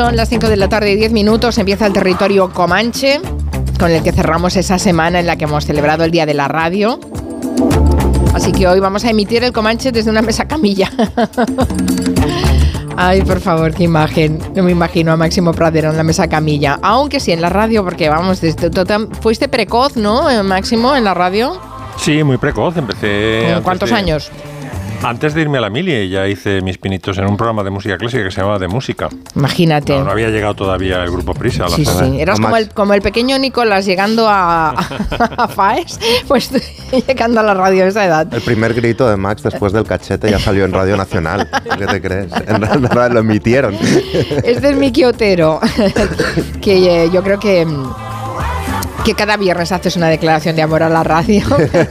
Son las 5 de la tarde y 10 minutos. Empieza el territorio Comanche, con el que cerramos esa semana en la que hemos celebrado el Día de la Radio. Así que hoy vamos a emitir el Comanche desde una mesa camilla. Ay, por favor, qué imagen. No me imagino a Máximo Pradero en la mesa camilla. Aunque sí en la radio, porque vamos, desde, fuiste precoz, ¿no, Máximo, en la radio? Sí, muy precoz. Empecé. ¿Con cuántos años? Antes de irme a la mili ya hice mis pinitos en un programa de música clásica que se llamaba De Música. Imagínate. No, había llegado todavía el grupo Prisa. sí, sí. Eras como el, como el, pequeño Nicolás llegando a, a Faes, pues llegando a la radio a esa edad. El primer grito de Max después del cachete ya salió en Radio Nacional. ¿Qué te crees? En realidad lo emitieron. Este es mi Quiotero, que eh, yo creo que que cada viernes haces una declaración de amor a la radio.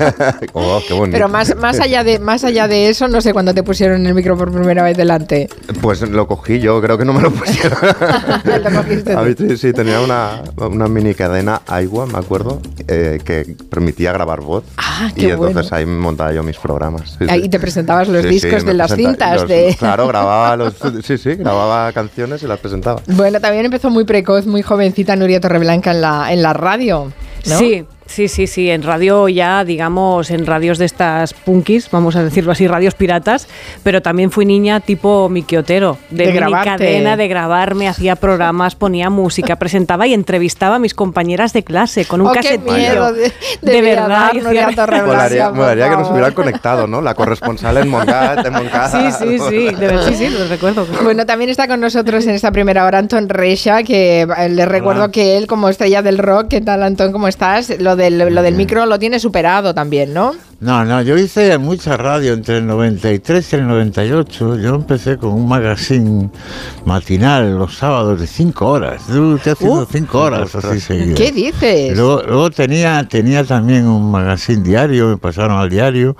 oh, qué bonito. Pero más, más, allá de, más allá de eso, no sé cuándo te pusieron el micro por primera vez delante. Pues lo cogí yo, creo que no me lo pusieron. ¿Lo cogiste a mí, sí, sí, tenía una, una, mini cadena Aiwa, me acuerdo, eh, que permitía grabar voz. Ah, qué y entonces ahí montaba yo mis programas. ahí te presentabas los discos de las cintas. de... Claro, grababa los, sí, sí, grababa canciones y las presentaba. Bueno, también empezó muy precoz, muy jovencita Nuria Torreblanca en la, en la radio. Sí, Sí, sí, sí, en radio ya, digamos, en radios de estas punkis, vamos a decirlo así, radios piratas, pero también fui niña tipo miquiotero, de, de mi cadena, de grabarme, hacía programas, ponía música, presentaba y entrevistaba a mis compañeras de clase con un oh, casetillo. de, de, verdad. Molaría, molaría que nos hubieran conectado, ¿no? La corresponsal en Moncada, en Moncada. Sí, sí, sí, de, sí, sí, lo recuerdo. Bueno, también está con nosotros en esta primera hora Anton Recha, que eh, le recuerdo que él como estrella del rock, ¿qué tal Antón? ¿Cómo estás? Lo lo del micro lo tiene superado también, ¿no? No, no, yo hice mucha radio entre el 93 y el 98. Yo empecé con un magazine matinal los sábados de 5 horas. Yo estoy haciendo 5 horas así seguidas. ¿Qué dices? Luego, luego, tenía, tenía también un magazine diario, me pasaron al diario.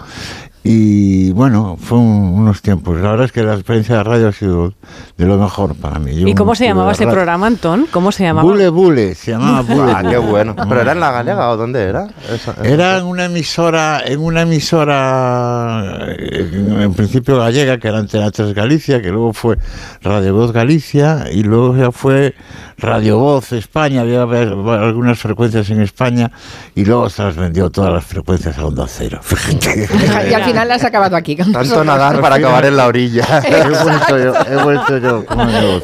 Y bueno, fue unos tiempos. La verdad es que la experiencia de radio ha sido de lo mejor para mí. ¿Y cómo se llamaba ese programa, Antón? ¿Cómo se llamaba? Bule Bule, se llamaba Bule. Ah, qué bueno. ¿Pero era en la Galega o dónde era? Era en una emisora, en una emisora, en, principio gallega, que era Antena 3 Galicia, que luego fue Radio Voz Galicia, y luego ya fue Radio Voz España, había algunas frecuencias en España, y luego se las vendió todas las frecuencias a Onda Cero. al final has acabado aquí. Tanto nadar para acabar en la orilla. he vuelto yo, he vuelto yo.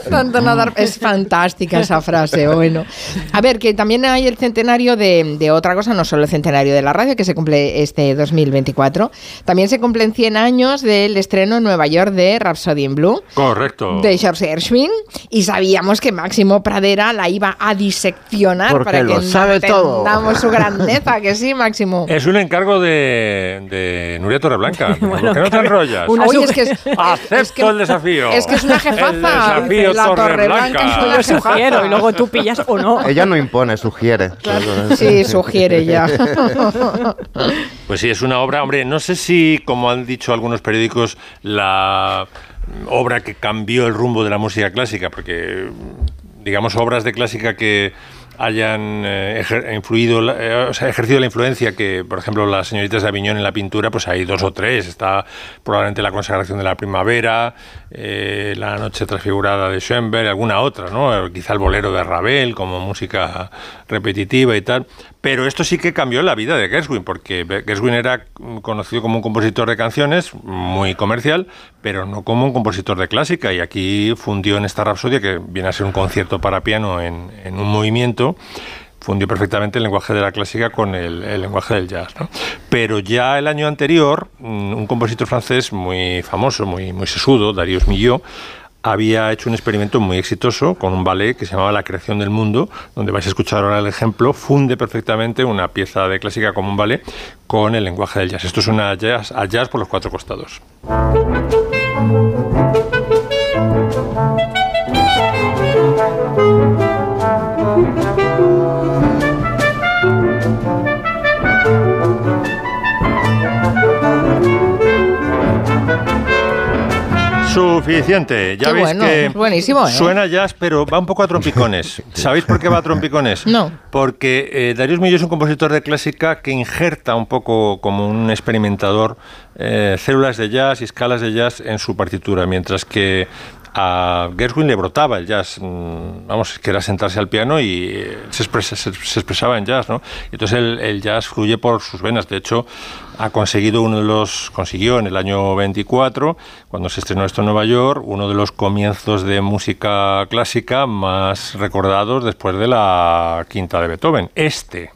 Tanto nadar, es fantástica esa frase, bueno. A ver, que también hay el centenario de, de, otra cosa, no solo el centenario de la radio, que se cumple este 2024, también se cumplen 100 años del estreno en Nueva York de Rhapsody in Blue. Correcto. De George Gershwin, y sabíamos que Máximo Pradera la iba a diseccionar Porque para lo que sabe todo. su grandeza, que sí, Máximo. Es un encargo de, de Nuria Torreblanca. bueno, ¿Por qué no te enrollas? Oye, es que es, Acepto es que, el desafío. Es que es una jefaza. El desafío la Torreblanca. Yo sugiero y luego tú pillas o no. Ella no impone, sugiere. Sí, sugiere ya. Pues sí, es una obra, hombre, no sé si, como han dicho algunos periódicos, la obra que cambió el rumbo de la música clásica, porque digamos obras de clásica que hayan eh, influido, eh, o sea, ejercido la influencia que, por ejemplo, las señoritas de Aviñón en la pintura, pues hay dos o tres. Está probablemente la consagración de la primavera, eh, la noche transfigurada de Schoenberg, alguna otra, ¿no? Quizá el bolero de Ravel como música repetitiva y tal. Pero esto sí que cambió la vida de Gershwin, porque Gershwin era conocido como un compositor de canciones, muy comercial, pero no como un compositor de clásica. Y aquí fundió en esta Rapsodia, que viene a ser un concierto para piano en, un movimiento, fundió perfectamente el lenguaje de la clásica con el, lenguaje del jazz. ¿no? Pero ya el año anterior, un compositor francés muy famoso, muy, muy sesudo, Darius Milhaud, había hecho un experimento muy exitoso con un ballet que se llamaba La creación del mundo, donde vais a escuchar ahora el ejemplo, funde perfectamente una pieza de clásica como un ballet con el lenguaje del jazz. Esto es una jazz, jazz por los cuatro costados. Suficiente. Ya Qué veis bueno, que buenísimo, ¿eh? suena jazz, pero va un poco a trompicones. ¿Sabéis por qué va a trompicones? No. Porque eh, Darius Milhaud es un compositor de clásica que injerta un poco como un experimentador eh, células de jazz y escalas de jazz en su partitura, mientras que a Gershwin le brotaba el jazz, mm, vamos, que era sentarse al piano y eh, se, expresa- se- se expresaba en jazz, ¿no? Entonces el, el jazz fluye por sus venas. De hecho, ha conseguido uno de los, consiguió en el año 24, cuando se estrenó esto en Nueva York, uno de los comienzos de música clásica más recordados después de la quinta de Beethoven. Este.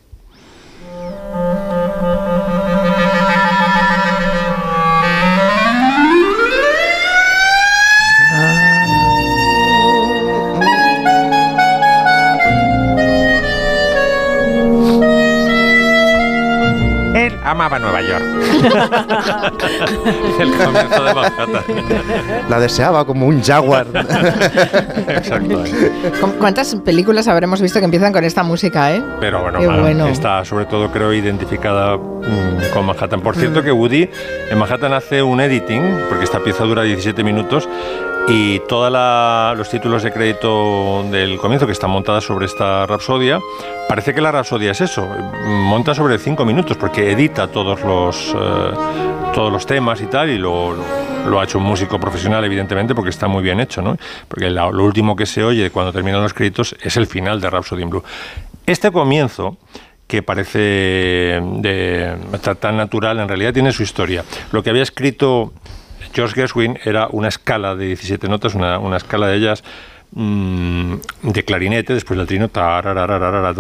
Amaba Nueva York. el comienzo de Manhattan. La deseaba como un jaguar. Exacto. ¿Cu- ¿Cuántas películas habremos visto que empiezan con esta música, eh? Pero bueno, Qué Mara, bueno. está sobre todo creo identificada mm, con Manhattan. Por cierto que Woody en Manhattan hace un editing, porque esta pieza dura 17 minutos, y todos los títulos de crédito del comienzo, que están montadas sobre esta rapsodia, parece que la rapsodia es eso, monta sobre 5 minutos, porque edita todos los, eh, todos los temas y tal, y lo, lo- ha hecho un músico profesional, evidentemente, porque está muy bien hecho, ¿no? Porque la- lo último que se oye cuando terminan los créditos es el final de Rhapsody in Blue. Este comienzo que parece de, ta- tan natural, en realidad tiene su historia. Lo que había escrito George Gershwin era una escala de 17 notas, una, una escala de jazz mm, de clarinete, después del trino, tararararara,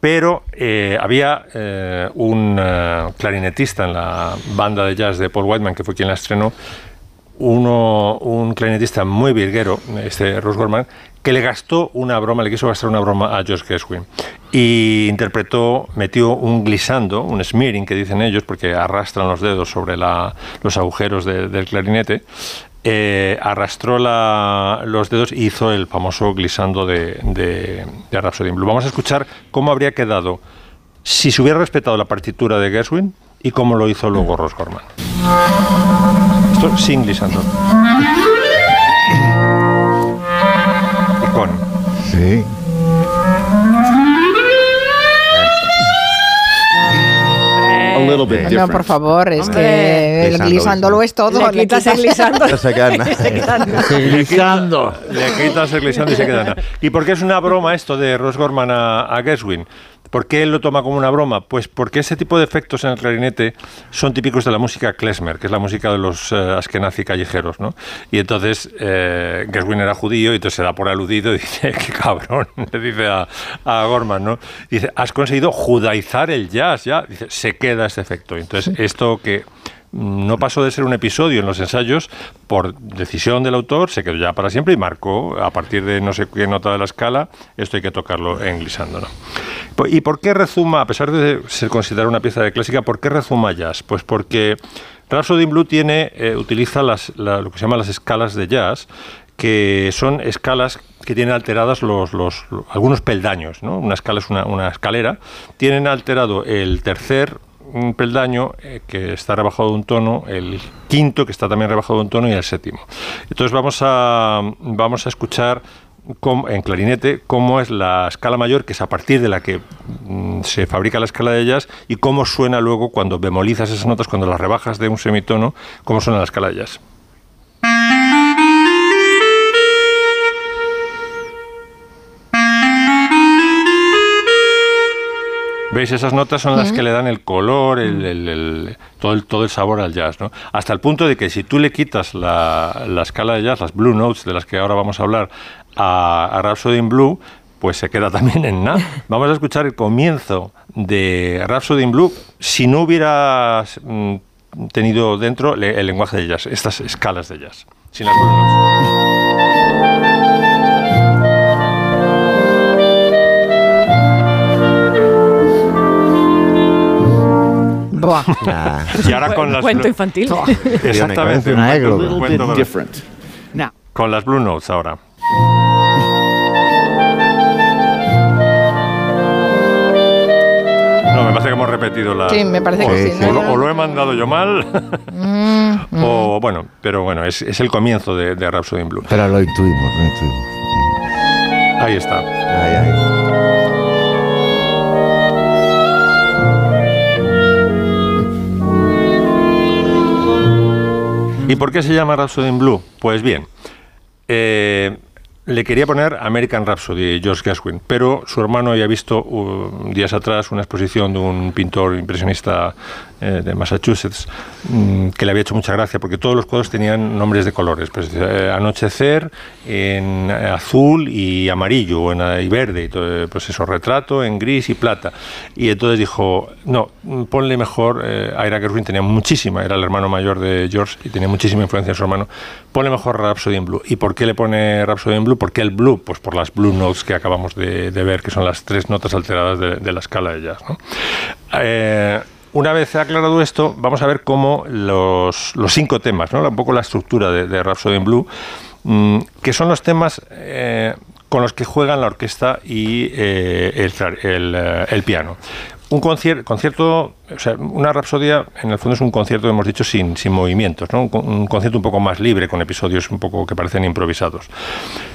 pero eh, había eh, un eh, clarinetista en la banda de jazz de Paul Whiteman, que fue quien la estrenó, uno, un clarinetista muy virguero, este Russ Gorman, que le gastó una broma, le quiso gastar una broma a George Gershwin. Y interpretó, metió un glissando, un smearing que dicen ellos, porque arrastran los dedos sobre la- los agujeros de- del clarinete. Eh, arrastró la- los dedos y hizo el famoso glissando de, de, de Rhapsody in Blue. Vamos a escuchar cómo habría quedado si se hubiera respetado la partitura de Gershwin y cómo lo hizo luego Ross Gorman. Esto sin glissando. Y con. Sí. A little bit No, different. por favor, es Hombre. que el Glisando, glisándolo es todo. Le quitas el glisando. No se queda nada. Glisando. Le quitas el glissando y se queda nada. ¿Y por qué es una broma esto de Ross Gorman a, a Gershwin? ¿Por qué él lo toma como una broma? Pues porque ese tipo de efectos en el clarinete son típicos de la música klezmer, que es la música de los eh, askenazi callejeros, ¿no? Y entonces eh, Gershwin era judío y entonces se da por aludido y dice, qué cabrón, le dice a, a Gorman, ¿no? Dice, has conseguido judaizar el jazz, ya. Dice, se queda este efecto. Entonces, esto que no pasó de ser un episodio en los ensayos por decisión del autor, se quedó ya para siempre y marcó a partir de no sé qué nota de la escala, esto hay que tocarlo en. Po- ¿Y por qué rezuma, a pesar de ser considerada una pieza de clásica, por qué rezuma jazz? Pues porque Rhapsody in Blue tiene, eh, utiliza las, la- lo que se llama las escalas de jazz, que son escalas que tienen alteradas los, los- lo- algunos peldaños. ¿no? Una escala es una, una escalera. Tienen alterado el tercer un peldaño eh, que está rebajado de un tono, el quinto que está también rebajado de un tono y el séptimo. Entonces vamos a, vamos a escuchar en clarinete cómo es la escala mayor, que es a partir de la que mm, se fabrica la escala de jazz, y cómo suena luego cuando bemolizas esas notas, cuando las rebajas de un semitono, cómo suena la escala de jazz. ¿Veis? Esas notas son las que le dan el color, el, el- el- todo, el, todo el sabor al jazz. ¿no? Hasta el punto de que si tú le quitas la, la escala de jazz, las blue notes de las que ahora vamos a hablar, a, a Rhapsody in Blue, pues se queda también en nada. Vamos a escuchar el comienzo de Rhapsody in Blue si no hubieras mm, tenido dentro el lenguaje de jazz, estas escalas de jazz, sin las blue notes. Buah. Nah. Y ahora con las Cuento blue- infantil. Exactamente, Una un cuento-. Con las Blue Notes ahora. No, me parece que hemos repetido la. Sí, me parece o, que sí, sí. o ¿no? lo, o lo he mandado yo mal. Mm, o bueno, pero bueno, es, es el comienzo de, de Rhapsody in Blue. Pero lo intuimos, lo intuimos. Ahí está. Ay, ay. ¿Y por qué se llama Rhapsody in Blue? Pues bien, eh, le quería poner American Rhapsody de George Gershwin, pero su hermano había visto uh, días atrás una exposición de un pintor impresionista eh, de Massachusetts mm, que le había hecho mucha gracia porque todos los cuadros tenían nombres de colores, pues eh, anochecer en azul y amarillo en, y verde, y todo, pues eso, retrato en gris y plata. Y entonces dijo, no, ponle mejor, eh, Ira Gershwin tenía muchísima, era el hermano mayor de George y tenía muchísima influencia en su hermano, ponle mejor Rhapsody in Blue. ¿Y por qué le pone Rhapsody in Blue? ¿Por qué el blue? Pues por las blue notes que acabamos de, ver, que son las tres notas alteradas de, la escala de jazz. ¿no? Eh, una vez aclarado esto, vamos a ver cómo los, los cinco temas, ¿no? un poco la estructura de, Rhapsody in Blue, mmm, que son los temas eh, con los que juegan la orquesta y eh, el, eh, el, piano. Un concierto, concierto, o sea, una rapsodia en el fondo es un concierto, hemos dicho, sin, sin movimientos, ¿no? un, concierto un poco más libre, con episodios un poco que parecen improvisados.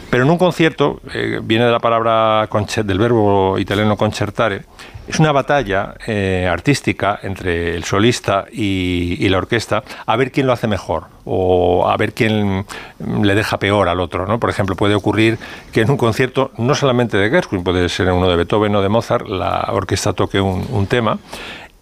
Pero en un concierto, viene de la palabra, del verbo italiano concertare, es una batalla eh, artística entre el solista y, y, la orquesta a ver quién lo hace mejor o a ver quién le deja peor al otro. ¿no? Por ejemplo, puede ocurrir que en un concierto, no solamente de Gershwin, puede ser uno de Beethoven o de Mozart, la orquesta toque un, un tema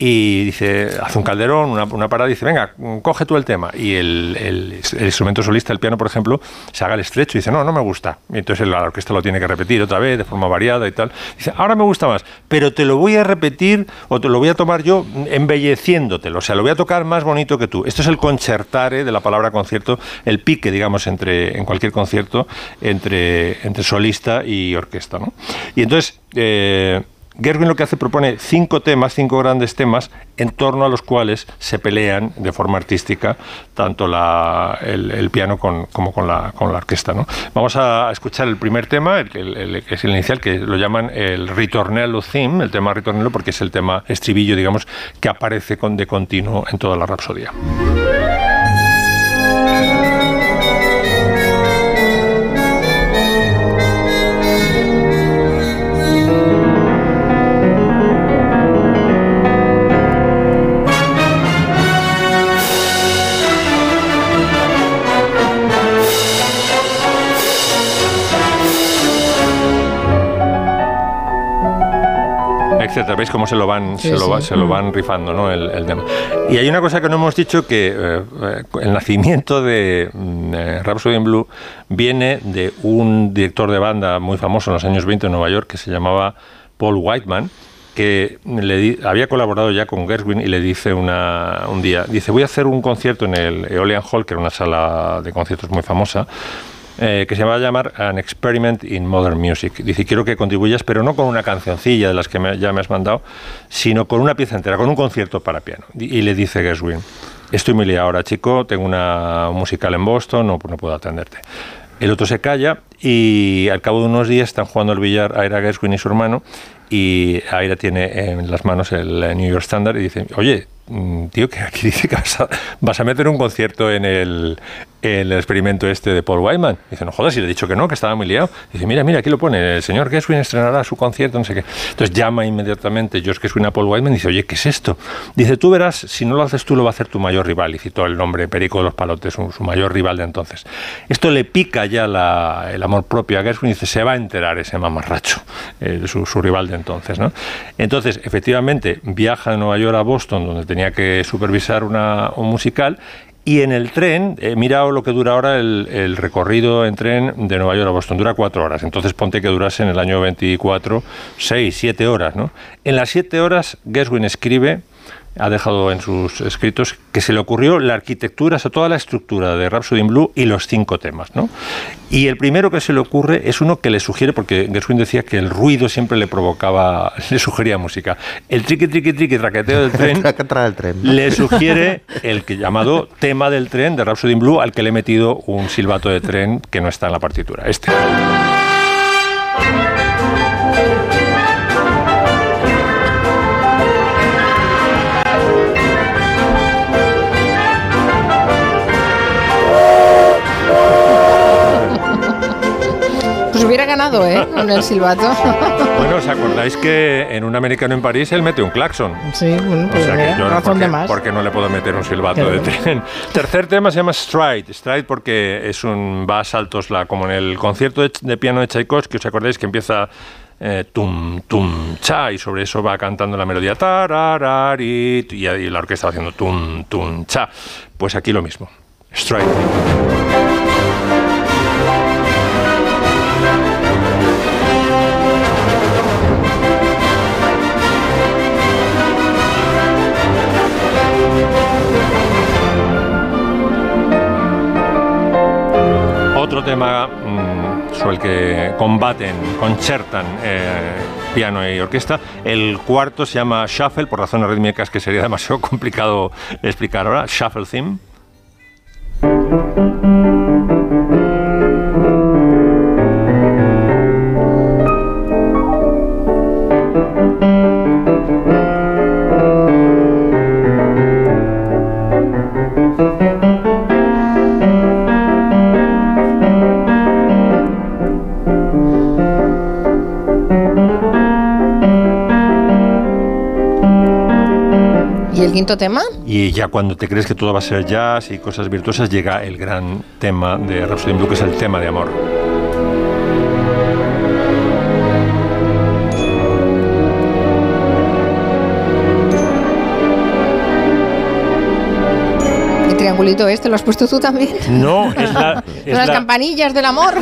y dice, hace un calderón, una, una, parada, dice, venga, coge tú el tema. Y el, instrumento solista, el piano, por ejemplo, se haga el estrecho y dice, no, no me gusta. Y entonces la orquesta lo tiene que repetir otra vez, de forma variada y tal. Dice, ahora me gusta más, pero te lo voy a repetir o te lo voy a tomar yo embelleciéndotelo. O sea, lo voy a tocar más bonito que tú. Esto es el concertare de la palabra concierto, el pique, digamos, entre, en cualquier concierto, entre, entre solista y orquesta. ¿no? Y entonces... Eh, Gerwin lo que hace propone cinco temas, cinco grandes temas, en torno a los cuales se pelean de forma artística tanto el, piano como con la, orquesta. Vamos a escuchar el primer tema, el, el, que es el inicial, que lo llaman el ritornello theme, el tema ritornello, porque es el tema estribillo, digamos, que aparece con, de continuo en toda la rapsodia. Etcétera. ¿Veis cómo se lo van, sí, se, lo, sí. se lo van rifando ¿no? el, el, tema? Y hay una cosa que no hemos dicho, que eh, el nacimiento de eh, Rhapsody in Blue viene de un director de banda muy famoso en los años 20 en Nueva York que se llamaba Paul Whiteman, que le di, había colaborado ya con Gershwin y le dice una, un día, dice, voy a hacer un concierto en el Eolian Hall, que era una sala de conciertos muy famosa, eh, que se va a llamar An Experiment in Modern Music. Dice, quiero que contribuyas, pero no con una cancioncilla de las que me, ya me has mandado, sino con una pieza entera, con un concierto para piano. Y, y le dice Gershwin, estoy muy liado ahora, chico, tengo una musical en Boston, no, no puedo atenderte. El otro se calla y al cabo de unos días están jugando al billar Ira Gershwin y su hermano y Aira tiene en las manos el New York Standard y dice, oye, tío, que aquí dice que vas a, vas a meter un concierto en el, el experimento este de Paul Wyman. Dice, no jodas, si le he dicho que no, que estaba muy liado. Dice, mira, mira, aquí lo pone, el señor Gershwin estrenará su concierto, no sé qué. Entonces llama inmediatamente George Gershwin a Paul Wyman y dice, oye, ¿qué es esto? Dice, tú verás, si no lo haces tú, lo va a hacer tu mayor rival. Y citó el nombre Perico de los Palotes, su, mayor rival de entonces. Esto le pica ya el amor propio a Gershwin y dice, se va a enterar ese mamarracho, eh, su, su, rival de entonces. ¿no? Entonces, efectivamente, viaja de Nueva York a Boston, donde tenía que supervisar una, un musical y en el tren, eh, mira lo que dura ahora el, el, recorrido en tren de Nueva York a Boston, dura cuatro horas. Entonces ponte que durase en el año 24, seis, siete horas. ¿no? En las siete horas, Gershwin escribe ha dejado en sus escritos que se le ocurrió la arquitectura, o sea, toda la estructura de Rhapsody in Blue y los cinco temas, ¿no? Y el primero que se le ocurre es uno que le sugiere, porque Gershwin decía que el ruido siempre le provocaba, le sugería música. El triqui, triqui, triqui, traqueteo del tren, del tren ¿no? le sugiere el que llamado tema del tren de Rhapsody in Blue, al que le he metido un silbato de tren que no está en la partitura. Este. Hubiera ganado, ¿eh? Con el silbato. Bueno, ¿os acordáis que en un americano en París él mete un claxon? Sí, bueno, O pues sea mira, que yo razón porque, de más. porque no le puedo meter un silbato Claro. de tren. Tercer tema se llama Stride. Stride porque es un va a saltos la, como en el concierto de, de piano de Tchaikovsky, os acordáis que empieza eh, tum tum cha y sobre eso va cantando la melodía tarararit, y, y la orquesta va haciendo tum tum cha. Pues aquí lo mismo. Stride. Tema mm, el que combaten, concertan eh, piano y orquesta. El cuarto se llama Shuffle, por razones rítmicas que sería demasiado complicado explicar ahora. Shuffle Theme. Quinto tema? Y ya cuando te crees que todo va a ser jazz y cosas virtuosas, llega el gran tema de Rhapsody in Blue, que es el tema de amor. ¿El triangulito este lo has puesto tú también? No, es la, es Las la- campanillas del amor.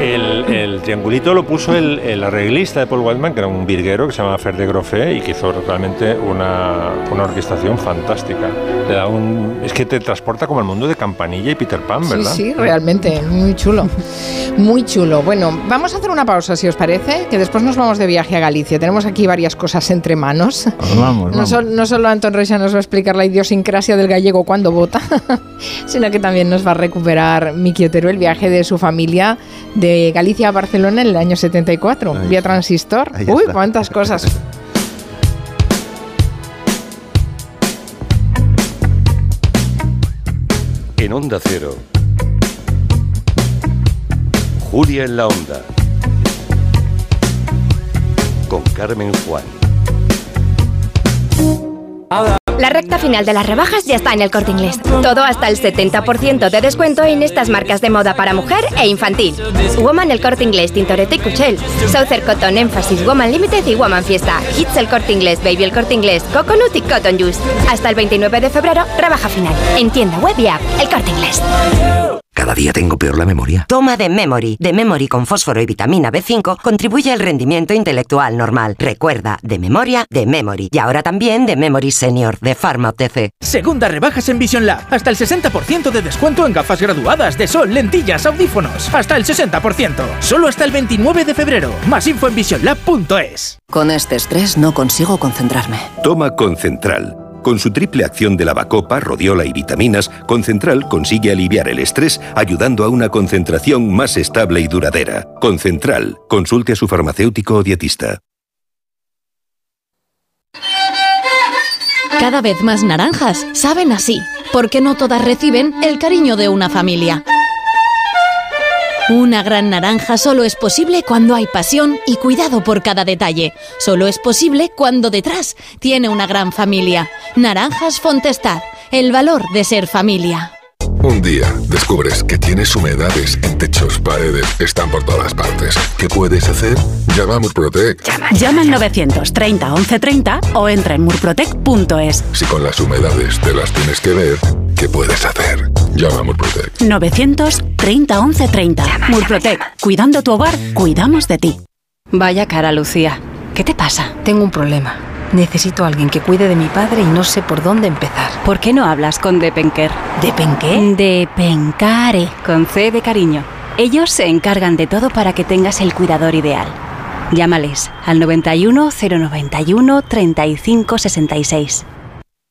el, el triangulito lo puso el, el arreglista de Paul Whiteman, que era un virguero que se llama Fer de Groffé y que hizo realmente una, una orquestación fantástica. Le da un, es que te transporta como al mundo de Campanilla y Peter Pan, Sí, ¿verdad? sí, realmente, muy chulo. Muy chulo. Bueno, vamos a hacer una pausa, si os parece, que después nos vamos de viaje a Galicia. Tenemos aquí varias cosas entre manos. Vamos, No, vamos. sol- no solo Anton Reixa nos va a explicar la idiosincrasia del gallego cuando vota, sino que también nos va a recuperar Miki Otero el viaje de su familia de Galicia a Barcelona en el año 74, Ahí vía está. transistor. Ahí Uy, está. cuántas cosas. En Onda Cero. Julia en la Onda. Con Carmen Juan. La recta final de las rebajas ya está en el corte inglés. Todo hasta el 70% de descuento en estas marcas de moda para mujer e infantil. Woman el corte inglés, Tintoretto y Cuchel. Southern Cotton Emphasis, Woman Limited y Woman Fiesta. Hits el corte inglés, Baby el corte inglés, Coconut y Cotton Juice. Hasta el 29 de febrero, rebaja final. En tienda web y app, el corte inglés. Cada día tengo peor la memoria. Toma de Memory. De Memory con fósforo y vitamina B5 contribuye al rendimiento intelectual normal. Recuerda, de memoria, de Memory. Y ahora también de Memory Senior, de Pharma OTC. Segunda rebajas en Vision Lab. Hasta el 60% de descuento en gafas graduadas de sol, lentillas, audífonos. Hasta el 60%. Solo hasta el 29 de febrero. Más info en visionlab.es. Con este estrés no consigo concentrarme. Toma Concentral. Con su triple acción de lavacopa, rodiola y vitaminas, Concentral consigue aliviar el estrés ayudando a una concentración más estable y duradera. Concentral. Consulte a su farmacéutico o dietista. Cada vez más naranjas saben así, porque no todas reciben el cariño de una familia. Una gran naranja solo es posible cuando hay pasión y cuidado por cada detalle. Solo es posible cuando detrás tiene una gran familia. Naranjas Fontestad, el valor de ser familia. Un día descubres que tienes humedades en techos, paredes, están por todas partes. ¿Qué puedes hacer? Llama a Murprotec. Llama al 930 1130 o entra en murprotec.es. Si con las humedades te las tienes que ver, ¿qué puedes hacer? Llama a Murprotec. 930 1130. Murprotec. Cuidando tu hogar, cuidamos de ti. Vaya cara, Lucía. ¿Qué te pasa? Tengo un problema. Necesito a alguien que cuide de mi padre y no sé por dónde empezar. ¿Por qué no hablas con Depenker? ¿Depenqué? Depencare. Con C de cariño. Ellos se encargan de todo para que tengas el cuidador ideal. Llámales al 91 091 35 66.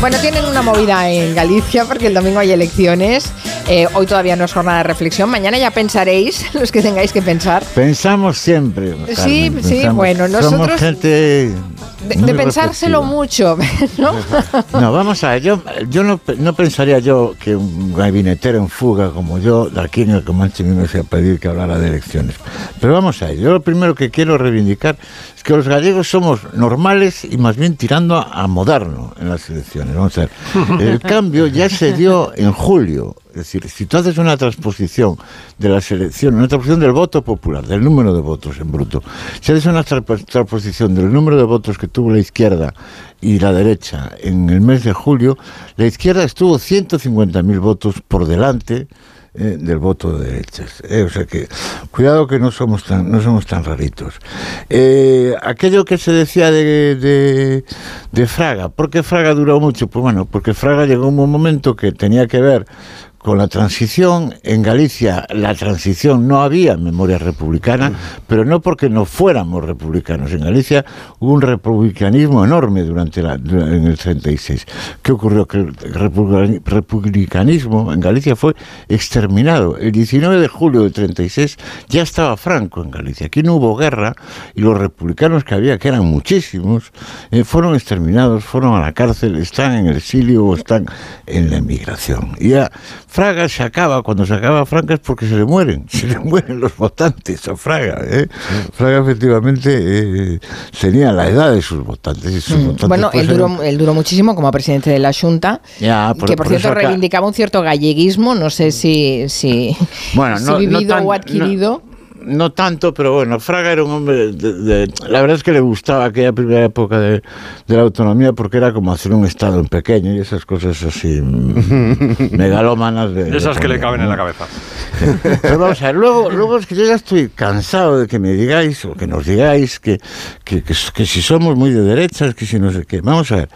Bueno, tienen una movida en Galicia porque el domingo hay elecciones. Eh, hoy todavía no es jornada de reflexión. Mañana ya pensaréis, los que tengáis que pensar. Pensamos siempre. Sí, Carmen, sí, pensamos. bueno, Somos nosotros- gente. De, de pensárselo mucho, ¿no? No, vamos a ver, yo, yo no, no pensaría yo que un gabinetero en fuga como yo, de aquí en el Comanche me iba a pedir que hablara de elecciones. Pero vamos a ver, yo lo primero que quiero reivindicar es que los gallegos somos normales y más bien tirando a, a moderno en las elecciones. Vamos a ver, el cambio ya se dio en julio. Es decir, si tú haces una transposición de las elecciones, una transposición del voto popular, del número de votos en bruto, si haces una tra- transposición del número de votos que tuvo la izquierda y la derecha en el mes de julio, la izquierda estuvo 150.000 votos por delante eh, del voto de derechas. Eh, o sea que, cuidado que no somos tan, no somos tan raritos. Eh, aquello que se decía de, de, Fraga, ¿por qué Fraga duró mucho? Pues bueno, porque Fraga llegó un momento que tenía que ver con la transición, en Galicia la transición no había memoria republicana, pero no porque no fuéramos republicanos. En Galicia hubo un republicanismo enorme durante la, en el 36. ¿Qué ocurrió? Que el republicani- republicanismo en Galicia fue exterminado. El 19 de julio del 36 ya estaba Franco en Galicia. Aquí no hubo guerra y los republicanos que había, que eran muchísimos, eh, fueron exterminados, fueron a la cárcel, están en el exilio o están en la emigración. Y ya Fraga se acaba, cuando se acaba Fraga es porque se le mueren, se le mueren los votantes a Fraga. ¿eh? Fraga efectivamente eh, tenía la edad de sus votantes. y sus votantes, Bueno, él eran- duró, él duró muchísimo como presidente de la Junta, Ya, por- que por, por cierto acá- reivindicaba un cierto galleguismo, no sé si, si, Bueno, si no- no vivido tan- o adquirido. No tanto, pero bueno, Fraga era un hombre, de, de- la verdad es que le gustaba aquella primera época de, de la autonomía porque era como hacer un Estado en pequeño y esas cosas así mm, megalómanas. De, esas que le caben en ¿no? la cabeza. Pero vamos a ver, luego, luego es que yo ya estoy cansado de que me digáis o que nos digáis que, que, que- que si somos muy de derechas, que si no sé qué. Vamos a ver.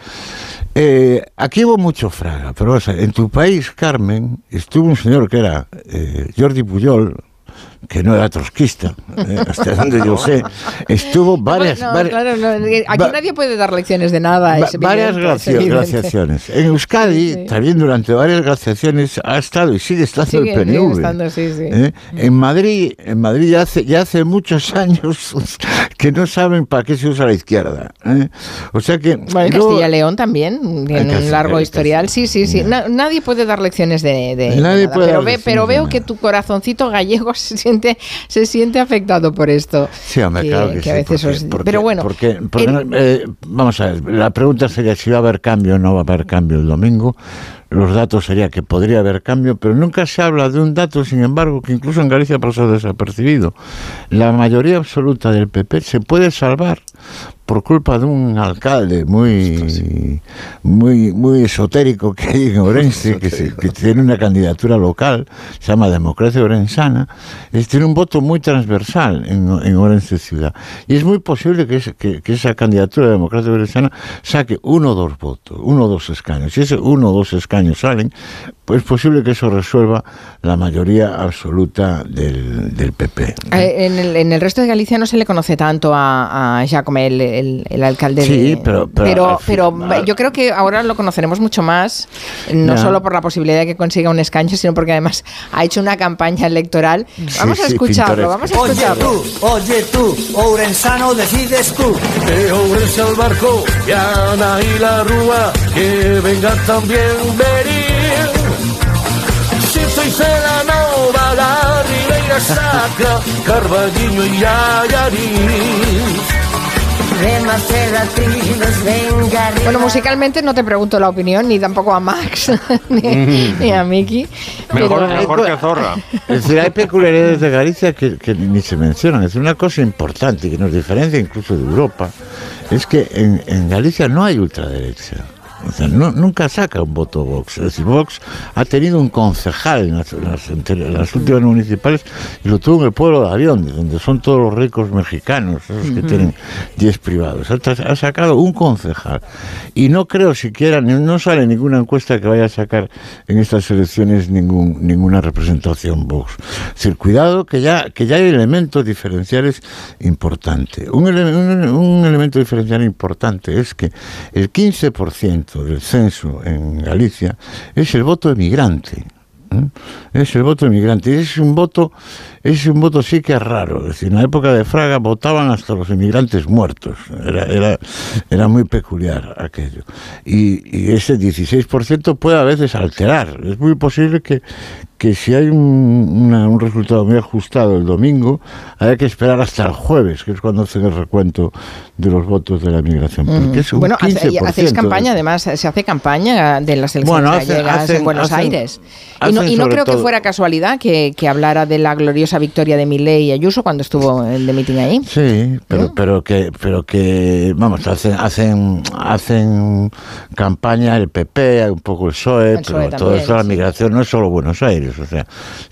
Eh, aquí hubo mucho fraga, pero vamos a ver, en tu país, Carmen, estuvo un señor que era eh, Jordi Puyol, que no era trotskista, eh, hasta donde yo sé, estuvo varias, No, vari- claro, no, aquí va- nadie puede dar lecciones de nada. Va- varias evidente, es glacia- evidente. glaciaciones. En Euskadi, Sí. también durante varias glaciaciones, ha estado y sigue estando Sigue- el PNV. estando, sí, sí. ¿eh? En Madrid, en Madrid ya hace, ya hace muchos años que no saben para qué se usa la izquierda. ¿eh? O sea que. Bueno, en luego- Castilla León también tiene un largo historial. Sí, sí, sí. Na- nadie puede dar lecciones de, de- Nadie nada, puede pero, dar ve- pero veo que tu corazoncito gallego se siente se siente afectado por esto. Sí, hombre, que, claro que, que a sí, veces porque- os- porque- Pero bueno, porque- el- eh, vamos a ver, la pregunta sería si va a haber cambio o no va a haber cambio el domingo. Los datos sería que podría haber cambio, pero nunca se habla de un dato, sin embargo, que incluso en Galicia pasó desapercibido. La mayoría absoluta del PP se puede salvar por culpa de un alcalde muy muy muy esotérico que hay en Orense, que, se- que tiene una candidatura local, se llama Democracia Orensana, es, tiene un voto muy transversal en, en Orense ciudad. Y es muy posible que- que esa candidatura de Democracia Orensana saque uno o dos votos, uno o dos escaños. Si ese uno o dos escaños salen, pues es posible que eso resuelva la mayoría absoluta del, del PP. eh, en, el, en el resto de Galicia no se le conoce tanto a, a Jacome, el, el- el alcalde Sí, de... pero- pero pero, pero yo creo que ahora lo conoceremos mucho más, no Ya. solo por la posibilidad de que consiga un escaño, sino porque además ha hecho una campaña electoral. Vamos a sí, escucharlo, vamos a Oye escucharlo. tú, oye tú, Ourensano decides tú. Que Ourense al barco, y Ana y la Rúa, que venga también venir. Si soy Cela Nova, la Ribeira Sacra, Ayarín. Bueno, musicalmente no te pregunto la opinión, ni tampoco a Max, ni, ni a Miki. Mejor, pero- mejor que Zorra. Es decir, hay peculiaridades de Galicia que, que ni se mencionan. Es decir, una cosa importante que nos diferencia incluso de Europa es que en, en Galicia no hay ultraderecha. O sea, no- nunca saca un voto Vox. Es decir, Vox ha tenido un concejal en las, en las anteri- en las últimas municipales y lo tuvo en el pueblo de Avión, donde son todos los ricos mexicanos, esos que tienen 10 privados. Ha, sacado un concejal. Y no creo siquiera, no sale ninguna encuesta que vaya a sacar en estas elecciones ningún, ninguna representación Vox. Es decir, cuidado que ya, que ya hay elementos diferenciales importantes. Un, ele- un- un elemento diferencial importante es que el 15% del censo en Galicia es el voto emigrante. ¿eh? Es el voto emigrante. Es un voto, es un voto sí que es raro. Es decir, en la época de Fraga votaban hasta los emigrantes muertos. Era, era, era muy peculiar aquello. Y, y ese 16% puede a veces alterar. Es muy posible que, que si hay un, una- un resultado muy ajustado el domingo, haya que esperar hasta el jueves, que es cuando hacen el recuento de los votos de la migración. Porque es un bueno, hace- 15% hacéis de- campaña, además, se hace campaña de las elecciones Bueno, hacen- gallegas hacen- en Buenos hacen- Aires. Y no, y no creo que todo- fuera casualidad que, que hablara de la gloriosa victoria de Milei y Ayuso cuando estuvo el de meeting ahí. Sí, pero, pero que, pero que, vamos, hacen, hacen, hacen campaña el PP, un poco el PSOE, El pero PSOE todo también, eso, la migración no es solo Buenos Aires, o sea,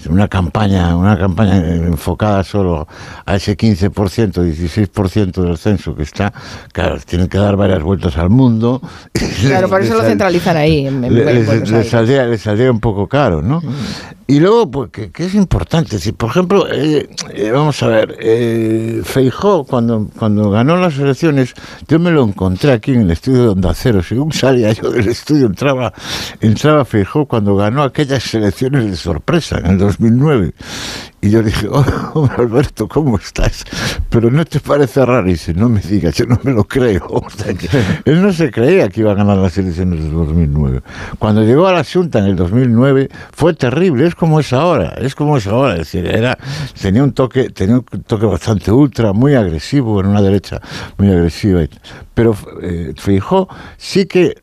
una campaña, una campaña enfocada solo a ese 15%, 16% del censo que está, claro, tienen que dar varias vueltas al mundo. Claro, por eso lo centralizan ahí, en, les, les saldría, les saldría un poco caro, ¿no? Y luego, pues, que, que es importante, si por ejemplo, eh, eh, vamos a ver, eh, Feijó, cuando, cuando ganó las elecciones, yo me lo encontré aquí en el estudio de Onda Cero, según salía yo del estudio, entraba, entraba Feijó cuando ganó aquellas elecciones de sorpresa en el 2009. Y yo dije, oh, Alberto, ¿cómo estás? Pero no te parece raro. Y dice, no me digas, yo no me lo creo. O sea, que él no se creía que iba a ganar las elecciones del 2009. Cuando llegó a la Junta en el 2009 fue terrible, es como es ahora, es como es ahora. Es decir, era, tenía un toque, tenía un toque bastante ultra, muy agresivo, en una derecha muy agresiva. Pero eh, Feijó sí que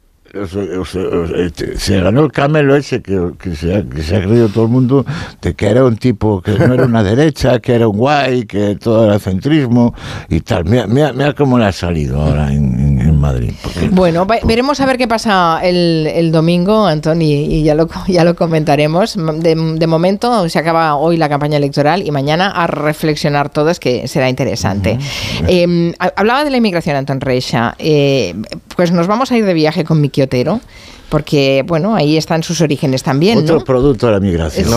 este, se ganó el camelo ese que, que se ha, que se ha creído todo el mundo de que era un tipo que no era una derecha, que era un guay, que todo era centrismo y tal. Mira, mira, mira cómo le ha salido ahora en, en- en Madrid. porque- Bueno, veremos a ver qué pasa el, el domingo, Antoni, y ya lo, ya lo comentaremos. De, de momento se acaba hoy la campaña electoral y mañana a reflexionar todos, que será interesante. Eh, ha- hablaba de la inmigración, Antón Reixa. Eh, pues nos vamos a ir de viaje con Miki Otero, porque, bueno, ahí están sus orígenes también, Otro ¿no? producto de la migración. Sí.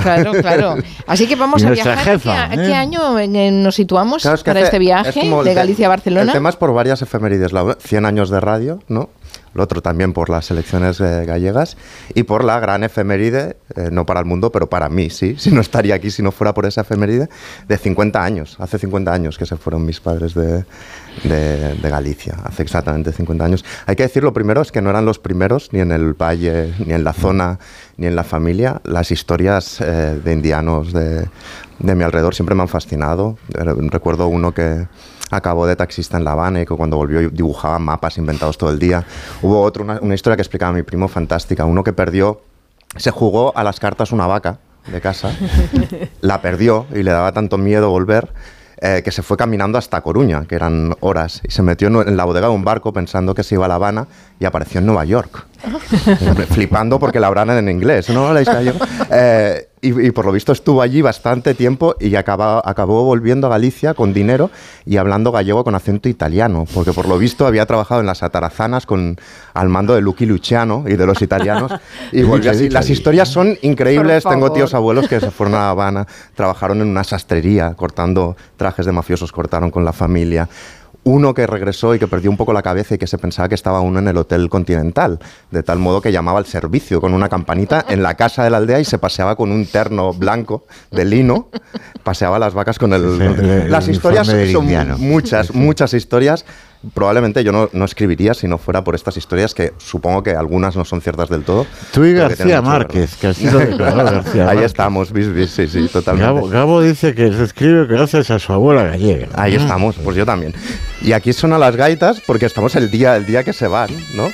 Claro, claro. Así que vamos a viajar. jefa, ¿A qué, a ¿eh? qué año eh, nos situamos Claro, es que para hace- este es viaje el de Galicia a Barcelona? El tema es por varias efemérides. La 100 años de radio, ¿no? El otro también por las elecciones eh, gallegas y por la gran efeméride, eh, no para el mundo, pero para mí, sí, si no estaría aquí si no fuera por esa efeméride, de 50 años, hace 50 años que se fueron mis padres de, de- de Galicia, hace exactamente 50 años. Hay que decir lo primero, es que no eran los primeros, ni en el valle, ni en la zona, ni en la familia, las historias eh, de indianos de, de mi alrededor siempre me han fascinado. Eh, Recuerdo uno que acabó de taxista en La Habana y que cuando volvió dibujaba mapas inventados todo el día. Hubo otro, una, una historia que explicaba mi primo fantástica, uno que perdió, se jugó a las cartas una vaca de casa, la perdió y le daba tanto miedo volver. eh, que se fue caminando hasta Coruña, que eran horas, y se metió en la bodega de un barco pensando que se iba a La Habana y apareció en Nueva York. flipando porque la hablan en inglés, ¿no? La. Eh, y, y por lo visto estuvo allí bastante tiempo y acaba- acabó volviendo a Galicia con dinero y hablando gallego con acento italiano, porque por lo visto había trabajado en las atarazanas con, al mando de Lucky Luciano y de los italianos. Y volvió así. Las historias son increíbles. Tengo tíos abuelos que se fueron a La Habana, trabajaron en una sastrería cortando trajes de mafiosos, cortaron con la familia uno que regresó y que perdió un poco la cabeza y que se pensaba que estaba uno en el Hotel Continental, de tal modo que llamaba al servicio con una campanita en la casa de la aldea y se paseaba con un terno blanco de lino, paseaba las vacas con el... el- el las historias son muchas, muchas historias. Probablemente yo no, no escribiría si no fuera por estas historias que supongo que algunas no son ciertas del todo. Tú y García Márquez, que lo declaró García Ahí Márquez. estamos, bis, bis, sí, sí, totalmente. Gabo, Gabo dice que se escribe gracias a su abuela gallega. Ahí estamos, pues yo también. Y aquí suenan las gaitas porque estamos el día, el día que se van, ¿no?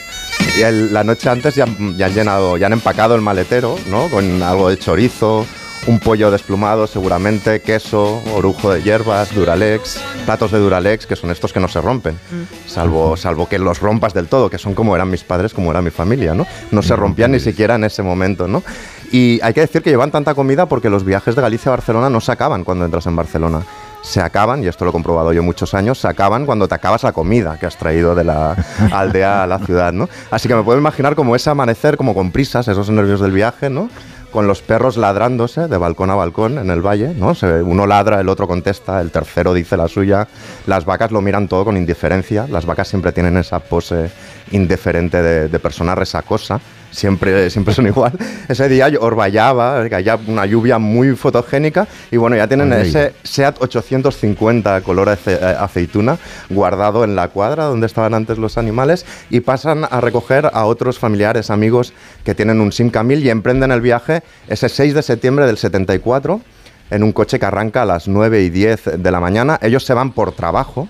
Y el- la noche antes ya, ya han llenado, ya han empacado el maletero, ¿no? Con algo de chorizo, un pollo desplumado seguramente, queso, orujo de hierbas, duralex, platos de duralex, que son estos que no se rompen, salvo, salvo que los rompas del todo, que son como eran mis padres, como era mi familia, ¿no? No se rompían ni siquiera en ese momento, ¿no? Y hay que decir que llevan tanta comida porque los viajes de Galicia a Barcelona no se acaban cuando entras en Barcelona. Se acaban, y esto lo he comprobado yo muchos años, se acaban cuando te acabas la comida que has traído de la aldea a la ciudad, ¿no? Así que me puedo imaginar como ese amanecer, como con prisas, esos nervios del viaje, ¿no? Con los perros ladrándose de balcón a balcón en el valle, ¿no? Uno ladra, el otro contesta, el tercero dice la suya. Las vacas lo miran todo con indiferencia. Las vacas siempre tienen esa pose indiferente de, de persona resacosa. Siempre, siempre son igual. Ese día orvallaba, que había una lluvia muy fotogénica y bueno, ya tienen Ay. ese SEAT 850 color ace- eh, aceituna guardado en la cuadra donde estaban antes los animales y pasan a recoger a otros familiares, amigos que tienen un Simca 1000 y emprenden el viaje ese 6 de septiembre del 74 en un coche que arranca a las 9 y 10 de la mañana. Ellos se van por trabajo,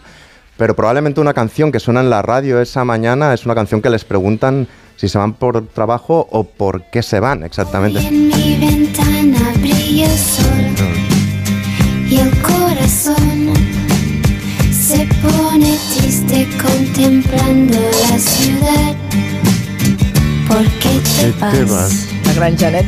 pero probablemente una canción que suena en la radio esa mañana es una canción que les preguntan si se van por trabajo o por qué se van exactamente. En mi ventana brilla el sol y el corazón se pone triste contemplando la ciudad. ¿Por qué te vas? La gran Janet.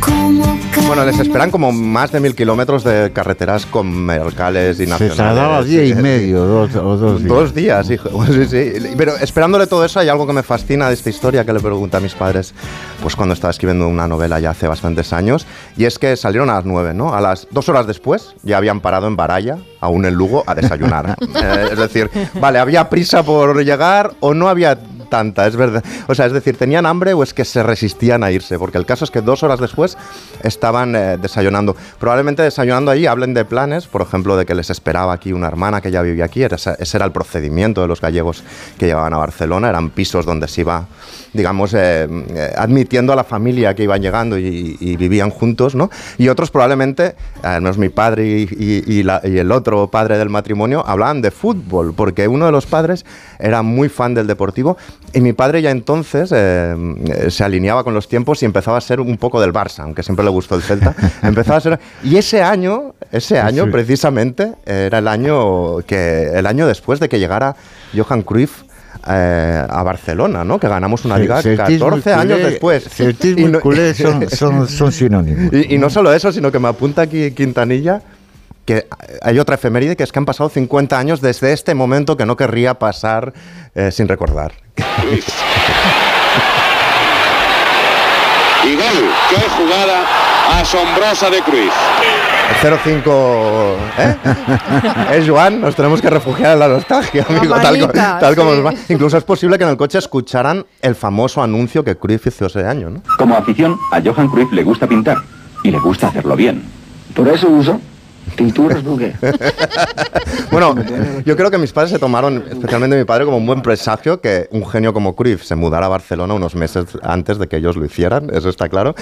Como Bueno, les esperan como más de mil kilómetros de carreteras comerciales y Se nacionales. tardaba día y medio, dos, o dos días. Dos días, hijo. Sí, sí. Pero esperándole todo eso, hay algo que me fascina de esta historia que le pregunté a mis padres, pues cuando estaba escribiendo una novela ya hace bastantes años, y es que salieron a las nueve, ¿no? A las dos horas después ya habían parado en Baraya, aún en Lugo, a desayunar. Eh, es decir, vale, había prisa por llegar o no había tanta, es verdad. O sea, es decir, tenían hambre o es que se resistían a irse, porque el caso es que dos horas después estaban eh, desayunando. Probablemente desayunando ahí hablen de planes, por ejemplo, de que les esperaba aquí una hermana que ya vivía aquí, ese era el procedimiento de los gallegos que llegaban a Barcelona, eran pisos donde se iba, digamos, eh, eh, admitiendo a la familia que iban llegando y, y vivían juntos, ¿no? Y otros probablemente, al menos mi padre y- y la- y el otro padre del matrimonio, hablaban de fútbol, porque uno de los padres era muy fan del deportivo y mi padre ya entonces eh, se alineaba con los tiempos y empezaba a ser un poco del Barça, aunque siempre le gustó el Celta. empezaba a ser y ese año, ese año Sí. precisamente era el año que el año después de que llegara Johan Cruyff eh, a Barcelona, ¿no? Que ganamos una liga celtismo y 14 años después. celtismo y culé son- son- son sinónimos. Y, y no solo eso, sino que me apunta aquí Quintanilla que hay otra efeméride que es que han pasado 50 años desde este momento que no querría pasar eh, sin recordar. Y gol, qué jugada asombrosa de Cruyff. 0-5, ¿eh? ¿Eh, Joan? Nos tenemos que refugiar en la nostalgia, amigo, tal, co- manita, tal como sí. nos va. Incluso es posible que en el coche escucharan el famoso anuncio que Cruyff hizo ese año, ¿no? Como afición, a Johan Cruyff le gusta pintar y le gusta hacerlo bien. Por eso uso pinturas buque. Bueno, yo creo que mis padres se tomaron, especialmente mi padre, como un buen presagio que un genio como Cruyff se mudara a Barcelona unos meses antes de que ellos lo hicieran, eso está claro.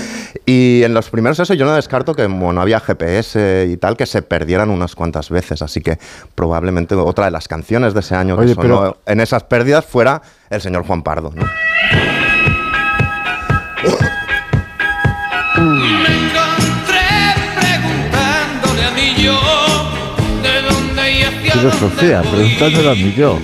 Y en los primeros eso yo no descarto que como no había GPS y tal, que se perdieran unas cuantas veces. Así que probablemente otra de las canciones de ese año que Oye, sonó pero- en esas pérdidas fuera el señor Juan Pardo, ¿no? Filosofía, preguntándolo a mí yo.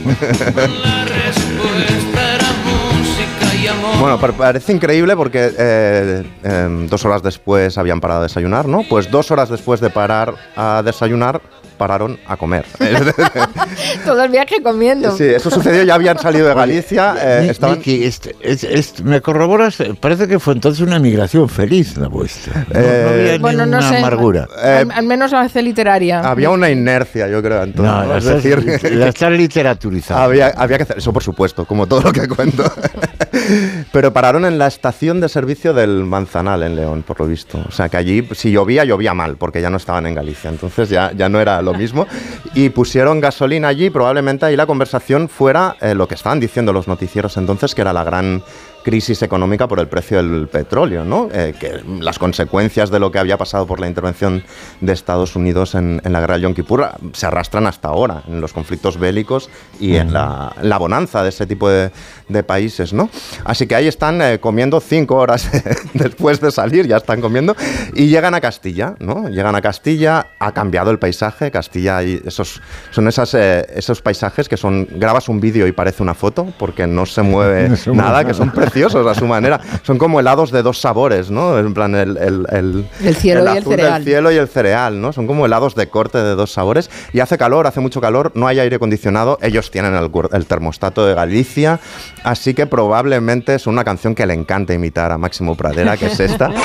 Bueno, pa- parece increíble porque eh, em, dos horas después habían parado a desayunar, ¿no? Pues dos horas después de parar a desayunar, pararon a comer. Todo el viaje comiendo. Sí, eso sucedió, ya habían salido de Galicia, eh, estaban... Este- es- es- me corroboras, parece que fue entonces una migración feliz la vuestra. No, Eh, no había Bueno, no ninguna sé. amargura. Al, al menos la hace literaria. Había una inercia, yo creo, entonces. No, ¿no? la Es estás- decir, la estás literaturizando. Había, había que hacer eso, por supuesto, como todo lo que cuento. Pero pararon en la estación de servicio del Manzanal en León, por lo visto. O sea que allí, si llovía, llovía mal, porque ya no estaban en Galicia. Entonces ya, ya no era lo mismo. Y pusieron gasolina allí, probablemente ahí la conversación fuera eh, lo que estaban diciendo los noticieros entonces, que era la gran crisis económica por el precio del petróleo, ¿no? Eh, que las consecuencias de lo que había pasado por la intervención de Estados Unidos en, en la guerra de Yom Kippur se arrastran hasta ahora, en los conflictos bélicos y en la, la bonanza de ese tipo de, de países, ¿no? Así que ahí están eh, comiendo cinco horas después de salir, ya están comiendo, y llegan a Castilla, ¿no? Llegan a Castilla, ha cambiado el paisaje, Castilla, y esos, son esas, eh, esos paisajes que son, grabas un vídeo y parece una foto, porque no se mueve No se mueve nada, que son preciosos a su manera. Son como helados de dos sabores, ¿no? En plan, el, el, el, El cielo y el azul cereal. del cielo y el cereal, ¿no? Son como helados de corte de dos sabores. Y hace calor, hace mucho calor, no hay aire acondicionado. Ellos tienen el, el termostato de Galicia. Así que probablemente es una canción que le encanta imitar a Máximo Pradera, que es esta.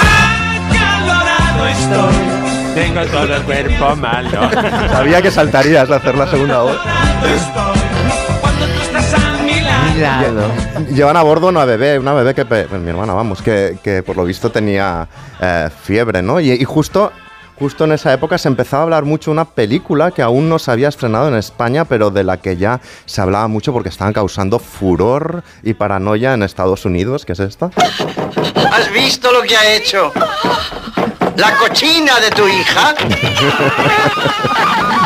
Estoy, tengo todo el cuerpo malo. Sabía que saltarías a hacer la segunda voz. Mi lado. Llevan a bordo una bebé, una bebé que, pe- mi hermana, vamos, que, que por lo visto tenía eh, fiebre, ¿no? Y, y justo, justo en esa época se empezaba a hablar mucho de una película que aún no se había estrenado en España, pero de la que ya se hablaba mucho porque estaban causando furor y paranoia en Estados Unidos, que es esta. ¿Has visto lo que ha hecho? ¿La cochina de tu hija?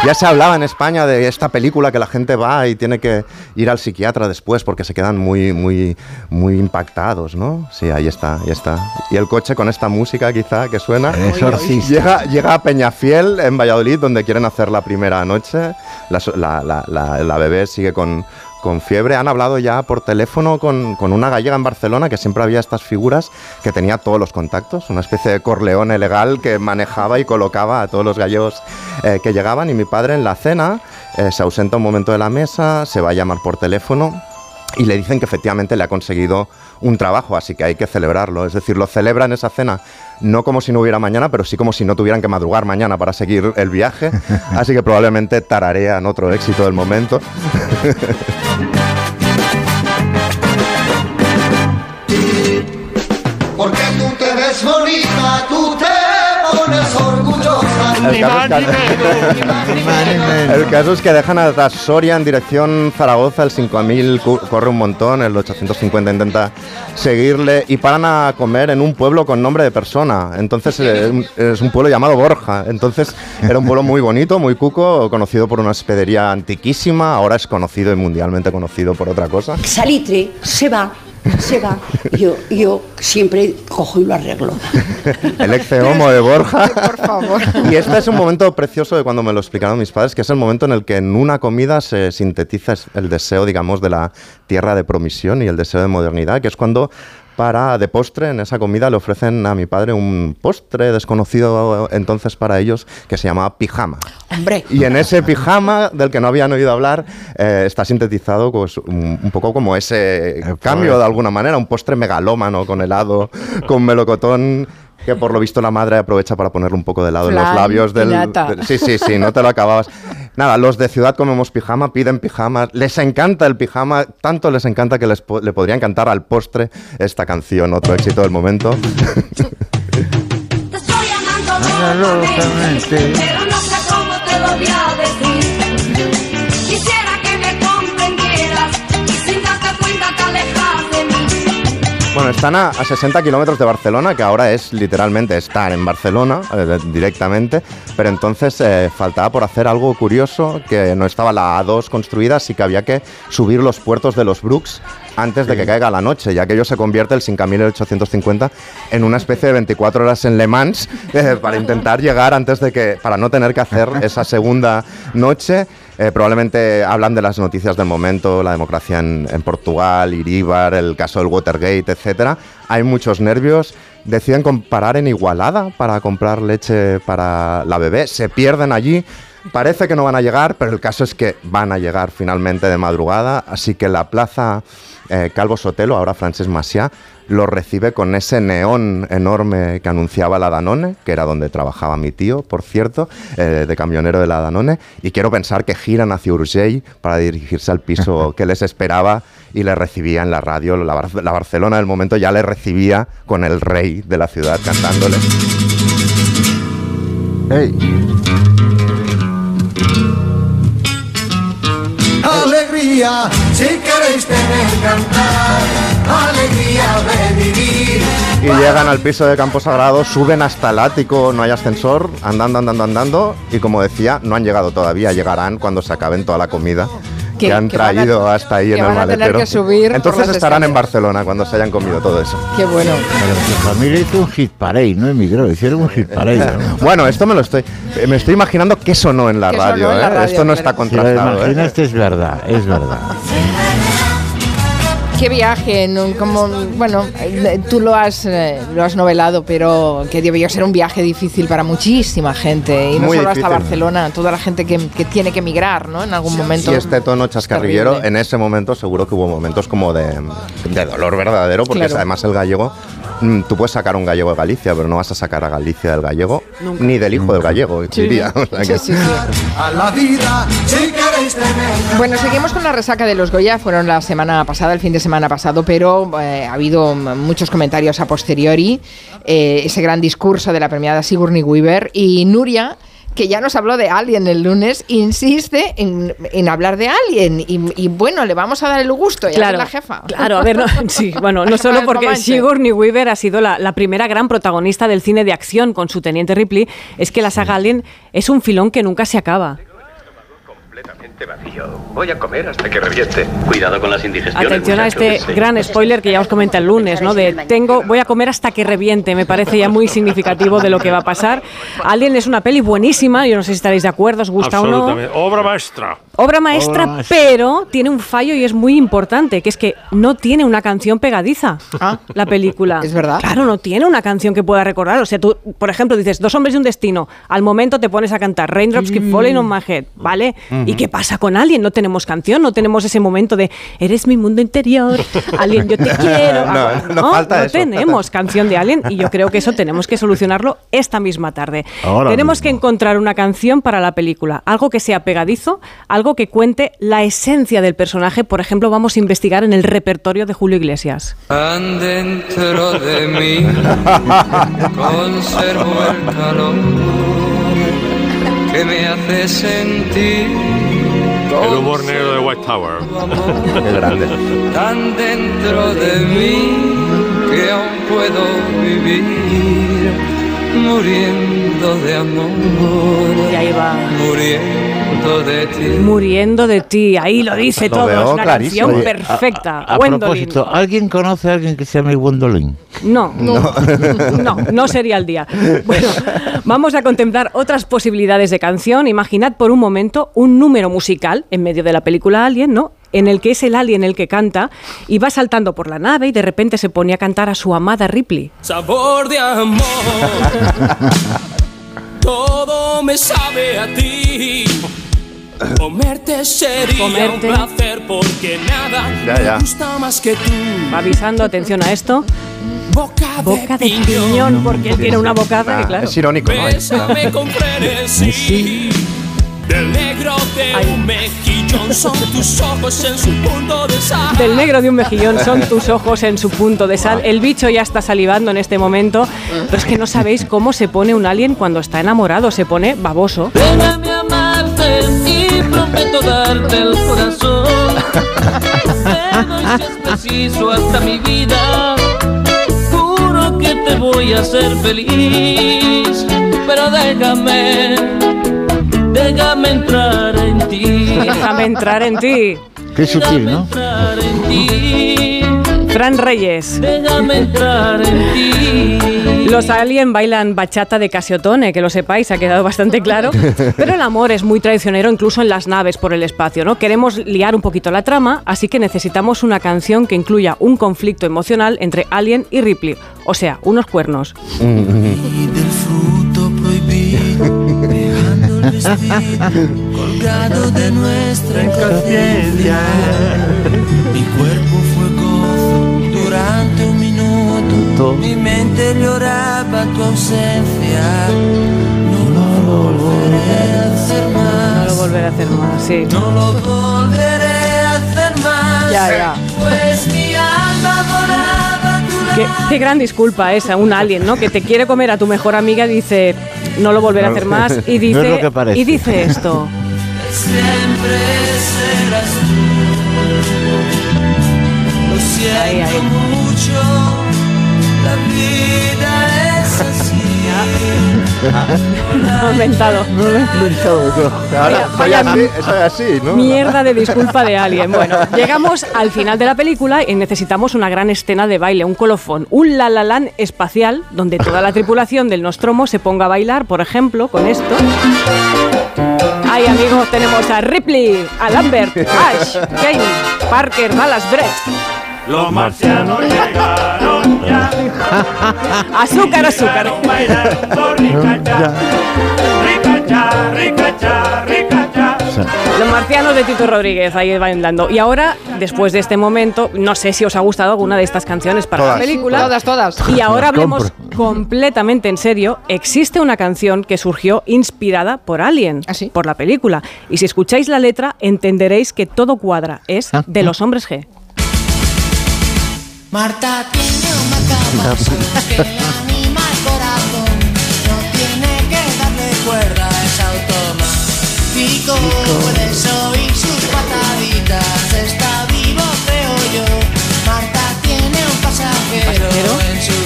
Ya se hablaba en España de esta película que la gente va y tiene que ir al psiquiatra después porque se quedan muy, muy, muy impactados, ¿no? Sí, ahí está, ahí está. Y el coche con esta música quizá que suena. exorcista. Llega, llega a Peñafiel, en Valladolid, donde quieren hacer la primera noche. La, so- la- la- la- la bebé sigue con, con fiebre. Han hablado ya por teléfono con, una gallega en Barcelona que siempre había estas figuras que tenía todos los contactos, una especie de corleone legal que manejaba y colocaba a todos los gallegos eh, que llegaban. Y mi padre en la cena eh, se ausenta un momento de la mesa, se va a llamar por teléfono y le dicen que efectivamente le ha conseguido un trabajo, así que hay que celebrarlo. Es decir, lo celebran esa cena no como si no hubiera mañana, pero sí como si no tuvieran que madrugar mañana para seguir el viaje. Así que probablemente tararean otro éxito del momento. Porque tú te ves bonita, tú te pones orgullosa. El caso, es que, el caso es que dejan a Soria en dirección Zaragoza, el 5000 cu- corre un montón, el 850 intenta seguirle y paran a comer en un pueblo con nombre de persona. Entonces eh, es un pueblo llamado Borja. Entonces era un pueblo muy bonito, muy cuco, conocido por una hospedería antiquísima, ahora es conocido y mundialmente conocido por otra cosa. Salitre se va, se va. Yo, yo siempre cojo y lo arreglo. El ex homo de Borja. Y este es un momento precioso de cuando me lo explicaron mis padres, que es el momento en el que en una comida se sintetiza el deseo, digamos, de la tierra de promisión y el deseo de modernidad, que es cuando para de postre en esa comida le ofrecen a mi padre un postre desconocido entonces para ellos que se llamaba pijama. Hombre. Y en ese pijama del que no habían oído hablar eh, está sintetizado pues, un, un poco como ese cambio de alguna manera, un postre megalómano con helado, con melocotón que por lo visto la madre aprovecha para ponerle un poco de helado en los labios del... Sí, sí, sí, no te lo acababas. Nada, los de Ciudad Comemos Pijama piden pijamas, les encanta el pijama, tanto les encanta que les po- le podrían cantar al postre esta canción, otro éxito del momento. Bueno, están a, a 60 kilómetros de Barcelona, que ahora es literalmente estar en Barcelona eh, directamente, pero entonces eh, faltaba por hacer algo curioso, que no estaba la A2 construida, así que había que subir los puertos de los Brooks antes de que caiga la noche, ya que ello se convierte el 5850 en una especie de 24 horas en Le Mans eh, para intentar llegar antes de que, para no tener que hacer esa segunda noche. Eh, probablemente hablan de las noticias del momento, la democracia en, en Portugal, Iríbar, el caso del Watergate, etcétera. Hay muchos nervios. Deciden comparar en Igualada para comprar leche para la bebé. Se pierden allí. Parece que no van a llegar, pero el caso es que van a llegar finalmente de madrugada. Así que la plaza eh, Calvo Sotelo, ahora Francesc Macià, lo recibe con ese neón enorme que anunciaba la Danone, que era donde trabajaba mi tío, por cierto, eh, de camionero de la Danone. Y quiero pensar que giran hacia Urgell para dirigirse al piso que les esperaba y le recibía en la radio. La, Bar- la Barcelona del momento ya le recibía con el rey de la ciudad cantándole. Si queréis tener cantar, alegría de vivir. Y llegan al piso de Campo Sagrado, suben hasta el ático, no hay ascensor, andando, andando, andando. Y como decía, no han llegado todavía, llegarán cuando se acaben toda la comida que, Que- han que van a- traído hasta ahí que en el van a tener maletero. que subir Entonces estarán en. Barcelona cuando se hayan comido todo eso. Qué bueno. Pero su familia hizo un hit parade, no emigró, hicieron un hit parade. ¿no? Bueno, esto me lo estoy, me estoy imaginando que sonó en la Que sonó radio. en la ¿eh? radio, esto no está claro. Si contrastado. lo ¿eh? imaginas, es verdad, es verdad. Qué viaje, ¿no? como bueno, tú lo has eh, lo has novelado, pero que debió ser un viaje difícil para muchísima gente y no Muy solo hasta. Barcelona, toda la gente que, que tiene que emigrar, ¿no? En algún momento. Y este tono chascarrillero, en ese momento seguro que hubo momentos como de, de dolor verdadero, porque Claro. además el gallego, tú puedes sacar un gallego de Galicia, pero no vas a sacar a Galicia del gallego, Nunca. ni del hijo del gallego, diría. O sea que- Sí, sí, sí. A la vida, si queréis tener Bueno, seguimos con la resaca de los Goya. Fueron la semana pasada, el fin de semana pasado, pero eh, ha habido mm, muchos comentarios a posteriori. eh, ese gran discurso de la premiada Sigourney Weaver y Nuria. Que ya nos habló de Alien el lunes, insiste en, en hablar de Alien. Y, y bueno, le vamos a dar el gusto. Ya Claro, es la jefa. Claro, a ver, no, sí, bueno, no solo porque. Sigourney Weaver ha sido la, la primera gran protagonista del cine de acción con su teniente Ripley, es que la saga Alien es un filón que nunca se acaba. Completamente vacío. Voy a comer hasta que reviente. Cuidado con las indigestiones. Atención a este. Sí. gran spoiler que ya os comenté el lunes, ¿no? De tengo, voy a comer hasta que reviente. Me parece ya muy significativo de lo que va a pasar. Alien es una peli buenísima, yo no sé si estaréis de acuerdo, os gusta o no. Obra maestra. Obra maestra, pero tiene un fallo y es muy importante, que es que no tiene una canción pegadiza la película. Es verdad. Claro, no tiene una canción que pueda recordar. O sea, tú, por ejemplo, dices Dos hombres y un destino. Al momento te pones a cantar Raindrops Keep Falling on My Head, ¿vale? ¿Y Ujú. qué pasa con Alien? No tenemos canción, no tenemos ese momento de Eres mi mundo interior, Alien, yo te quiero. No, Ah, no falta eso. tenemos canción de Alien y yo creo que eso tenemos que solucionarlo esta misma tarde. Ahora tenemos que encontrar una canción para la película, algo que sea pegadizo, algo que cuente la esencia del personaje. Por ejemplo, vamos a investigar en el repertorio de Julio Iglesias. Tan dentro de mí conservo el calor que me hace sentir El humor negro de White Tower. Qué grande. tan dentro de mí que aún puedo vivir muriendo de amor. Y ahí va. Muriendo de ti. Muriendo de ti, ahí lo dice Lo todo, veo es una clarísimo. canción Oye, a- perfecta. A, propósito, ¿alguien conoce a alguien que se llame Gwendolyn? No, no, no, no sería el día. Bueno, vamos a contemplar otras posibilidades de canción. Imaginad por un momento un número musical en medio de la película Alien, ¿no? En el que es el alien el que canta y va saltando por la nave y de repente se pone a cantar a su amada Ripley. Sabor de amor. Todo me sabe a ti. Comerte sería Comerte. un placer porque nada Ya, ya. me gusta más que tú. Va avisando, atención a esto. Boca de, Boca de piñón, porque él tiene una bocada que, Ah, claro. Es irónico, ¿no? Bésame con frenesí. Del negro de un mejillón son tus ojos en su punto de sal. Del negro de un mejillón son tus ojos en su punto de sal. El bicho ya está salivando en este momento, pero es que no sabéis cómo se pone un alien cuando está enamorado, se pone baboso. Déjame amarte y prometo darte el corazón. Te doy si es preciso hasta mi vida. Juro que te voy a hacer feliz. Pero déjame, déjame entrar en ti. Déjame entrar en ti. Qué sutil, ¿no? Entrar en ti. Fran Reyes. Déjame entrar en ti. Los alien bailan bachata de Casiotone, que lo sepáis, ha quedado bastante claro. Pero el amor es muy traicionero incluso en las naves por el espacio, ¿no? Queremos liar un poquito la trama, así que necesitamos una canción que incluya un conflicto emocional entre Alien y Ripley. O sea, unos cuernos. fruto prohibido, dejando el vestido colgado de nuestra minuto, mi mente lloraba tu ausencia. No lo volveré a hacer No más, lo volveré a hacer más, sí. no lo volveré a hacer más. Ya, ya. Pues mi alma volaba tu Qué, qué gran disculpa esa, un alien, ¿no? Que te quiere comer a tu mejor amiga, dice, no lo volveré a hacer más, y No es dice, lo que parece. y dice esto. Siempre serás tú. Lo siento Ahí, ahí. mucho. Lo he inventado. No lo he inventado yo. Ahora, soy así, soy así, ¿no? Mierda de disculpa de alguien. Bueno, llegamos al final de la película y necesitamos una gran escena de baile, un colofón, un la la land espacial donde toda la tripulación del Nostromo se ponga a bailar, por ejemplo, con esto. Ay, amigos, tenemos a Ripley, a Lambert, Ash, Kane, Parker, Dallas, Brett. Los marcianos llegaron ya. Azúcar, azúcar. Bailando ricacha, ricacha, ricacha, ricacha. Los marcianos de Tito Rodríguez ahí bailando. Y ahora, después de este momento, no sé si os ha gustado alguna de estas canciones para Todas. la película. Todas, todas. Y ahora hablemos completamente en serio. Existe una canción que surgió inspirada por Alien, ¿Ah, sí? por la película. Y si escucháis la letra, entenderéis que todo cuadra. Es de los hombres G. Marta tiene el corazón. No tiene que darle cuerda, es automático. Puedes oír sus pataditas, está vivo, creo yo. Marta tiene un pasajero, ¿Pasajero? en su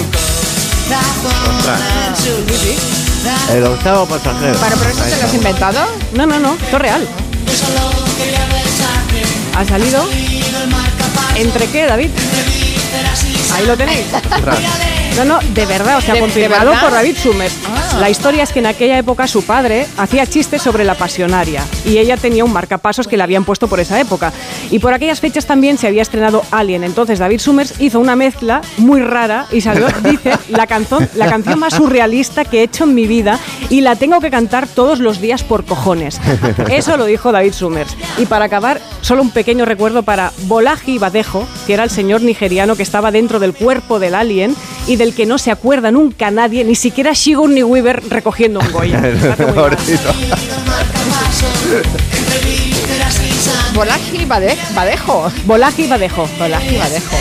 corazón, en su corazón. El octavo pasajero. Bueno, pero eso te lo has inventado. No, no, no, esto es real. Ha salido. ¿Entre qué, David? Ahí lo tenéis. No, no, de verdad, o sea, ¿De- confirmado de por David Summers. Ah. La historia es que en aquella época su padre hacía chistes sobre la pasionaria y ella tenía un marcapasos que le habían puesto por esa época. Y por aquellas fechas también se había estrenado Alien. Entonces David Summers hizo una mezcla muy rara y salió, dice, la canción, la canción más surrealista que he hecho en mi vida y la tengo que cantar todos los días por cojones. Eso lo dijo David Summers. Y para acabar, solo un pequeño recuerdo para Bolaji Badejo, que era el señor nigeriano que estaba dentro del cuerpo del alien y del que no se acuerda nunca nadie, ni siquiera Sigourney Weaver recogiendo un Goya. Pobrecito. Bolaji Bade- Badejo. Bolaji Badejo. Bolaji Badejo.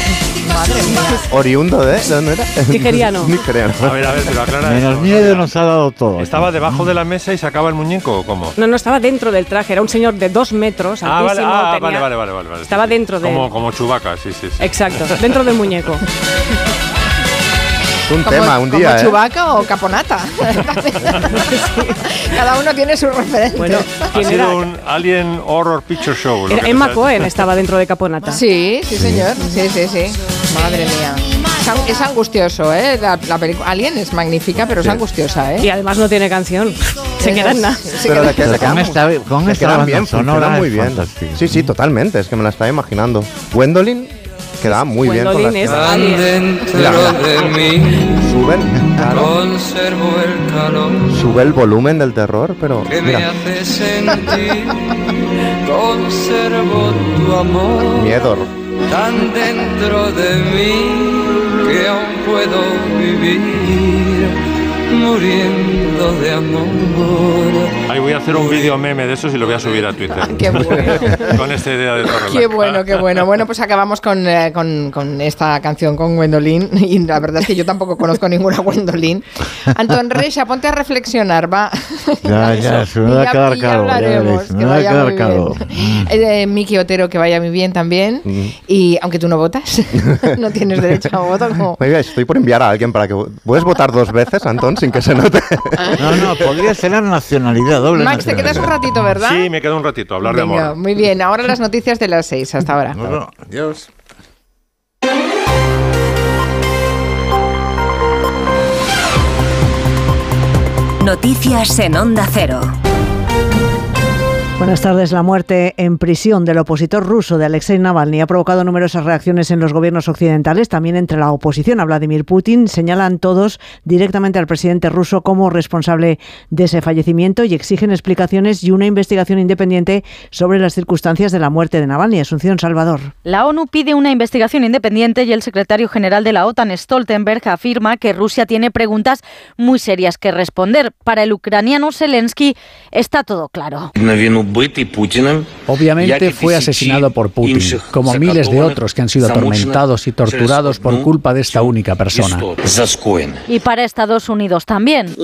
Madre mía. Oriundo de. ¿De dónde era? Nigeriano. Nigeriano. A ver, a ver, pero aclara Menos esto. miedo nos ha dado todo. ¿Estaba debajo de la mesa y sacaba el muñeco o cómo? No, no estaba dentro del traje, era un señor de dos metros, Ah, vale, altísimo, ah, tenía- vale, vale, vale, vale, vale. Estaba Sí, sí. dentro de- Como, como Chubaca, sí, sí, sí. Exacto, dentro del muñeco. Es un Como, tema, un como día, ¿eh? Chewbacca o Caponata. Cada uno tiene su referente. Bueno, Ha ¿quién era? sido un Alien Horror Picture Show. Era Emma. Cohen estaba dentro de Caponata. Sí, sí, señor. Sí, sí, sí. Madre mía. Es, an- es angustioso, ¿eh? La, la película Alien es magnífica, pero es angustiosa, ¿eh? Y además no tiene canción. Se queda en nada. Pero de que se Con quedan, esta, con esta bien, sonora muy bien. Sí, sí, totalmente. Es que me la estaba imaginando. Gwendolyn quedaba muy bien con las mí. Suben. Conservo el calor Sube el volumen del terror, pero que me mira, hace sentir. Conservo tu amor miedo. tan dentro de mí que aún puedo vivir muriendo de amor. Ahí voy a hacer un vídeo meme de esos y lo voy a subir a Twitter. Qué bueno. Con esta idea de Torre Qué bueno, qué bueno. Bueno, pues acabamos con, eh, con- con esta canción con Gwendolyn. Y la verdad es que yo tampoco conozco ninguna Gwendolyn. Antón Reixa, ponte a reflexionar, va. Ya, ya, se me va a ya- quedar que Me va a vaya quedar muy calvo. bien. Eh, Miki Otero, que vaya muy bien también. Y aunque tú no votas, no tienes derecho a voto. Como... Oiga, estoy por enviar a alguien para que... ¿Puedes votar dos veces, Sin que se note? No, no, podría tener nacionalidad, doble Max, te quedas un ratito, ¿verdad? Sí, me queda un ratito a hablar de amor. muy bien. Ahora las noticias de las seis. Hasta ahora. Adiós. Noticias en Onda Cero. Buenas tardes. La muerte en prisión del opositor ruso de Alexei Navalny ha provocado numerosas reacciones en los gobiernos occidentales, también entre la oposición a Vladimir Putin. Señalan todos directamente al presidente ruso como responsable de ese fallecimiento y exigen explicaciones y una investigación independiente sobre las circunstancias de la muerte de Navalny. Asunción Salvador. La ONU pide una investigación independiente y el secretario general de la OTAN, Stoltenberg, afirma que Rusia tiene preguntas muy serias que responder. Para el ucraniano Zelensky está todo claro. Obviamente fue asesinado por Putin, como miles de otros que han sido atormentados y torturados por culpa de esta única persona. Y para Estados Unidos también.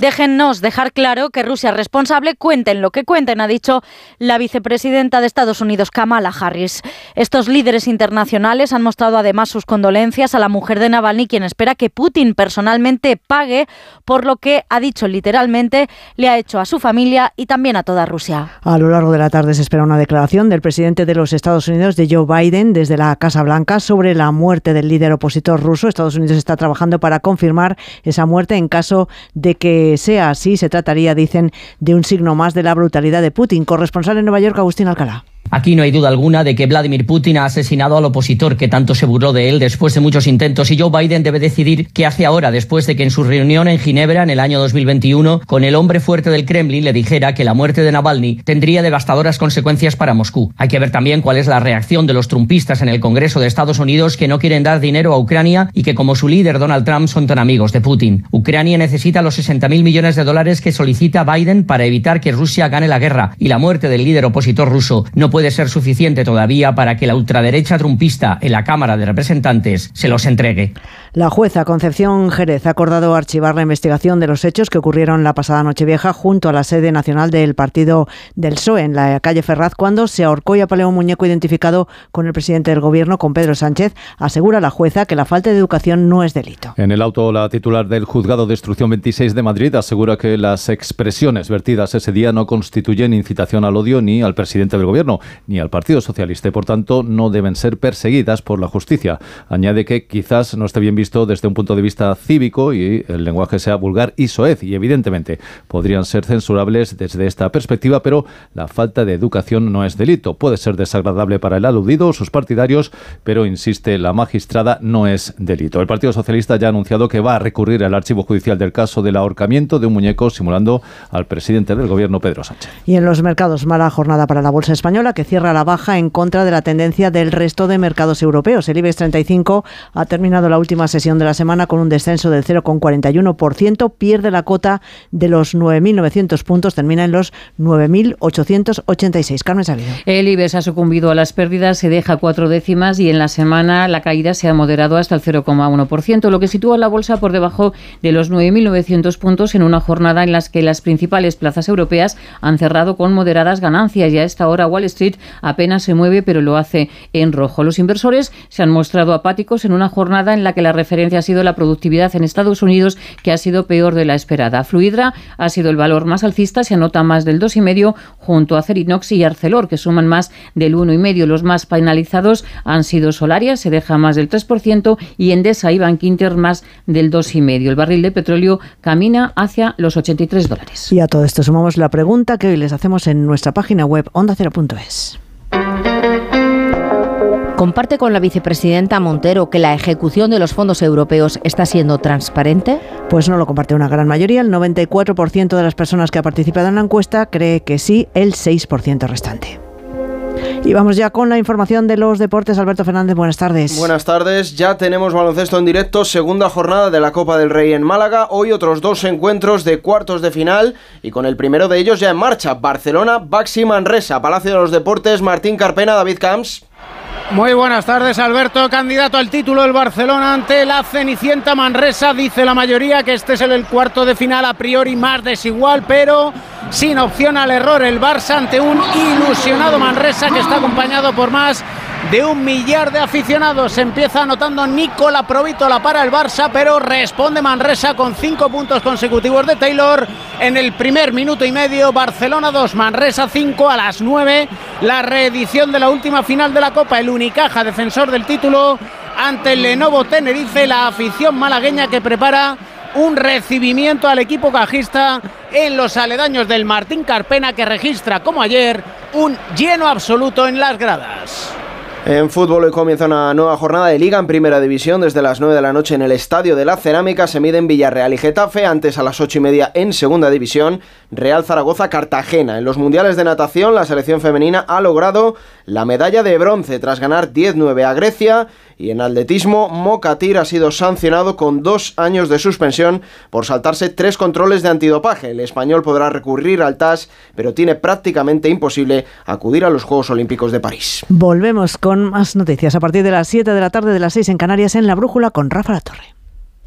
Déjennos dejar claro que Rusia es responsable, cuenten lo que cuenten, ha dicho la vicepresidenta de Estados Unidos, Kamala Harris. Estos líderes internacionales han mostrado además sus condolencias a la mujer de Navalny, quien espera que Putin personalmente pague por lo que, ha dicho literalmente, le ha hecho a su familia y también a toda Rusia. A lo largo de la tarde se espera una declaración del presidente de los Estados Unidos, de Joe Biden, desde la Casa Blanca sobre la muerte del líder opositor ruso. Estados Unidos está trabajando para confirmar esa muerte. En caso de que sea así, se trataría, dicen, de un signo más de la brutalidad de Putin. Corresponsal en Nueva York, Agustín Alcalá. Aquí no hay duda alguna de que Vladimir Putin ha asesinado al opositor que tanto se burló de él después de muchos intentos y Joe Biden debe decidir qué hace ahora después de que en su reunión en Ginebra en el año 2021 con el hombre fuerte del Kremlin le dijera que la muerte de Navalny tendría devastadoras consecuencias para Moscú. Hay que ver también cuál es la reacción de los trumpistas en el Congreso de Estados Unidos que no quieren dar dinero a Ucrania y que como su líder Donald Trump son tan amigos de Putin. Ucrania necesita los 60 mil millones de dólares que solicita Biden para evitar que Rusia gane la guerra y la muerte del líder opositor ruso no puede ser suficiente todavía para que la ultraderecha trumpista en la Cámara de Representantes se los entregue. La jueza Concepción Jerez ha acordado archivar la investigación de los hechos que ocurrieron la pasada Nochevieja junto a la sede nacional del partido del PSOE en la calle Ferraz cuando se ahorcó y apaleó un muñeco identificado con el presidente del gobierno, con Pedro Sánchez. Asegura la jueza que la falta de educación no es delito. En el auto, la titular del Juzgado de Instrucción 26 de Madrid asegura que las expresiones vertidas ese día no constituyen incitación al odio ni al presidente del gobierno ni al Partido Socialista y, por tanto, no deben ser perseguidas por la justicia. Añade que quizás no esté bien visto desde un punto de vista cívico y el lenguaje sea vulgar y soez y, evidentemente, podrían ser censurables desde esta perspectiva, pero la falta de educación no es delito. Puede ser desagradable para el aludido o sus partidarios, pero, insiste la magistrada, no es delito. El Partido Socialista ya ha anunciado que va a recurrir al archivo judicial del caso del ahorcamiento de un muñeco simulando al presidente del gobierno, Pedro Sánchez. Y en los mercados, mala jornada para la bolsa española que cierra la baja en contra de la tendencia del resto de mercados europeos. El IBEX 35 ha terminado la última sesión de la semana con un descenso del 0,41%, pierde la cota de los 9.900 puntos, termina en los 9.886. Carmen Salido. El IBEX ha sucumbido a las pérdidas, se deja cuatro décimas y en la semana la caída se ha moderado hasta el 0,1%, lo que sitúa la bolsa por debajo de los 9.900 puntos en una jornada en la que las principales plazas europeas han cerrado con moderadas ganancias y a esta hora Wall Street apenas se mueve, pero lo hace en rojo. Los inversores se han mostrado apáticos en una jornada en la que la referencia ha sido la productividad en Estados Unidos, que ha sido peor de la esperada. Fluidra ha sido el valor más alcista, se anota más del 2,5 junto a Cerinox y Arcelor, que suman más del 1,5. Los más penalizados han sido Solaria, se deja más del 3%, y Endesa y Bankinter más del 2,5. El barril de petróleo camina hacia los 83 dólares. Y a todo esto sumamos la pregunta que hoy les hacemos en nuestra página web ¿Comparte con la vicepresidenta Montero que la ejecución de los fondos europeos está siendo transparente? Pues no lo comparte una gran mayoría. El 94% de las personas que ha participado en la encuesta cree que sí, el 6% restante. Y vamos ya con la información de los deportes. Alberto Fernández, buenas tardes. Buenas tardes, ya tenemos baloncesto en directo, segunda jornada de la Copa del Rey en Málaga. Hoy otros dos encuentros de cuartos de final y con el primero de ellos ya en marcha. Barcelona, Baxi Manresa, Palacio de los Deportes, Martín Carpena, David Camps. Muy buenas tardes, Alberto. Candidato al título del Barcelona ante la Cenicienta Manresa. Dice la mayoría que este es el cuarto de final a priori más desigual, pero sin opción al error. El Barça ante un ilusionado Manresa que está acompañado por más de un millar de aficionados. Empieza anotando Nicola Provítola para el Barça, pero responde Manresa con cinco puntos consecutivos de Taylor en el primer minuto y medio. Barcelona 2, Manresa 5 a las 9. La reedición de la última final de la Copa. El Unicaja, defensor del título, ante el Lenovo Tenerife. La afición malagueña que prepara un recibimiento al equipo cajista en los aledaños del Martín Carpena que registra como ayer un lleno absoluto en las gradas. En fútbol hoy comienza una nueva jornada de liga en primera división. Desde las 9 de la noche en el Estadio de la Cerámica se miden Villarreal y Getafe, antes a las 8 y media en segunda división Real Zaragoza Cartagena. En los mundiales de natación la selección femenina ha logrado la medalla de bronce tras ganar 10-9 a Grecia y en atletismo Mocatir ha sido sancionado con dos años de suspensión por saltarse tres controles de antidopaje. El español podrá recurrir al TAS pero tiene prácticamente imposible acudir a los Juegos Olímpicos de París. Volvemos con más noticias a partir de las 7 de la tarde de las 6 en Canarias en La Brújula con Rafa La Torre.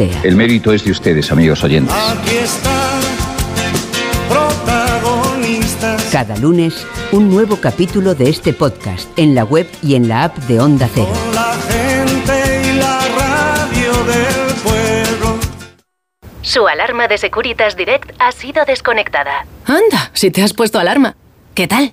El mérito es de ustedes, amigos oyentes. Aquí están protagonistas. Cada lunes, un nuevo capítulo de este podcast en la web y en la app de Onda Cero. La gente y la radio del pueblo. Su alarma de Securitas Direct ha sido desconectada. Anda, si te has puesto alarma. ¿Qué tal?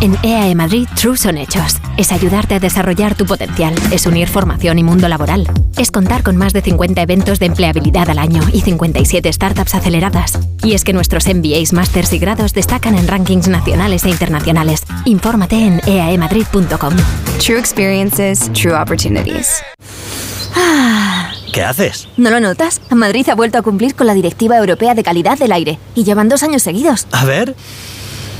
En EAE Madrid, True son hechos. Es ayudarte a desarrollar tu potencial. Es unir formación y mundo laboral. Es contar con más de 50 eventos de empleabilidad al año y 57 startups aceleradas. Y es que nuestros MBAs, másters y grados destacan en rankings nacionales e internacionales. Infórmate en E eaemadrid.com. True experiences, true opportunities. ¿Qué haces? ¿No lo notas? Madrid ha vuelto a cumplir con la Directiva Europea de Calidad del Aire y llevan dos años seguidos. A ver.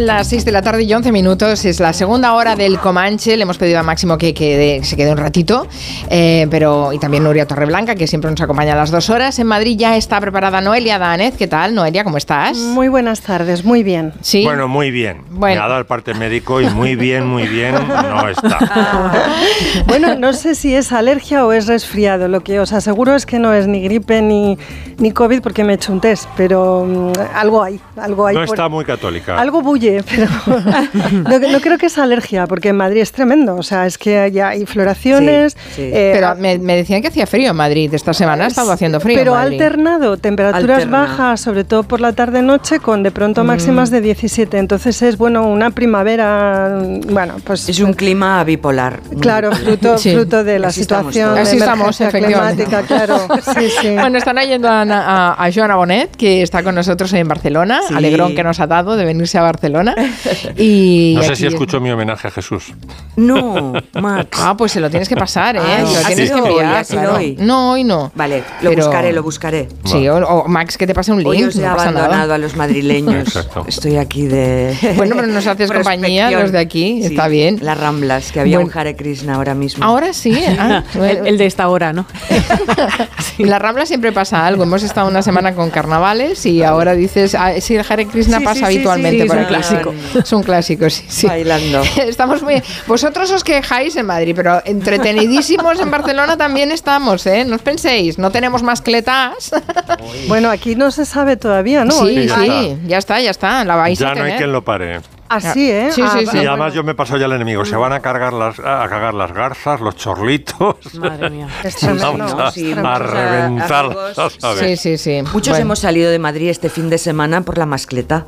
Son las 6 de la tarde y 11 minutos. Es la segunda hora del Comanche. Le hemos pedido a Máximo que, quede- se quede un ratito. eh, pero Y también Nuria Torreblanca, que siempre nos acompaña a las dos horas. En Madrid ya está preparada Noelia Danez. ¿Qué tal, Noelia? ¿Cómo estás? Muy buenas tardes, muy bien. Sí. Bueno, muy bien. Bueno. Me ha dado el parte médico y muy bien, muy bien no está. Bueno, no sé si es alergia o es resfriado. Lo que os aseguro es que no es ni gripe ni, ni COVID porque me he hecho un test, pero mm, algo hay, algo hay. No por- está muy católica. Algo bulle, pero no, no creo que es alergia, porque en Madrid es tremendo. O sea, es que ya hay floraciones. eh, pero me, me decían que hacía frío en Madrid. Esta semana ha estado haciendo frío. Pero Madrid. alternado, temperaturas Alterna. bajas, sobre todo por la tarde-noche, con de pronto Mm. máximas de 17. Entonces es, bueno, una primavera, mm, bueno, pues... Es un clima bipolar. Claro, fruto, Sí. fruto de la Así estamos situación de emergencia climática, claro. Sí, sí. Bueno, están oyendo a, a, a Joana Bonet, que está con nosotros en Barcelona. Sí. Alegrón que nos ha dado de venirse a Barcelona. Y No sé aquí si es- escucho mi homenaje a Jesús. No, Max. Ah, pues se lo tienes que pasar, ¿eh? Ay, Se lo ¿ha tienes que enviar. No, hoy no. Vale, lo Pero- buscaré, lo buscaré. Sí, o, o Max, que te pase un link. Hoy os he no pasa nada. abandonado a los madrileños. Exacto. Estoy aquí de. Bueno, pero nos haces compañía los de aquí, Sí, está bien. Las Ramblas, que había Bueno. un Hare Krishna ahora mismo. Ahora sí, ah, El, el de esta hora, ¿no? En la Rambla siempre pasa algo. Hemos estado una semana con carnavales y ahora dices, ah, sí, el Hare Krishna Sí, pasa sí, sí, habitualmente sí, por aquí. Clásico. Es un clásico, sí, sí. Bailando. Estamos muy. Vosotros os quejáis en Madrid, pero entretenidísimos en Barcelona también estamos, ¿eh? No os penséis, no tenemos mascletas. Bueno, aquí no se sabe todavía, ¿no? Sí, ya sí, está. ya está, ya está. La vais Ya a no hay quien lo pare. Así, ¿eh? Sí, Ah, sí, sí. Y además yo me paso ya al enemigo. Se van a cargar las, a cagar las garzas, los chorlitos. Madre mía. Vamos a, sí, a muchos, reventar. Sí, sí, sí. Muchos Bueno. hemos salido de Madrid este fin de semana por la mascleta.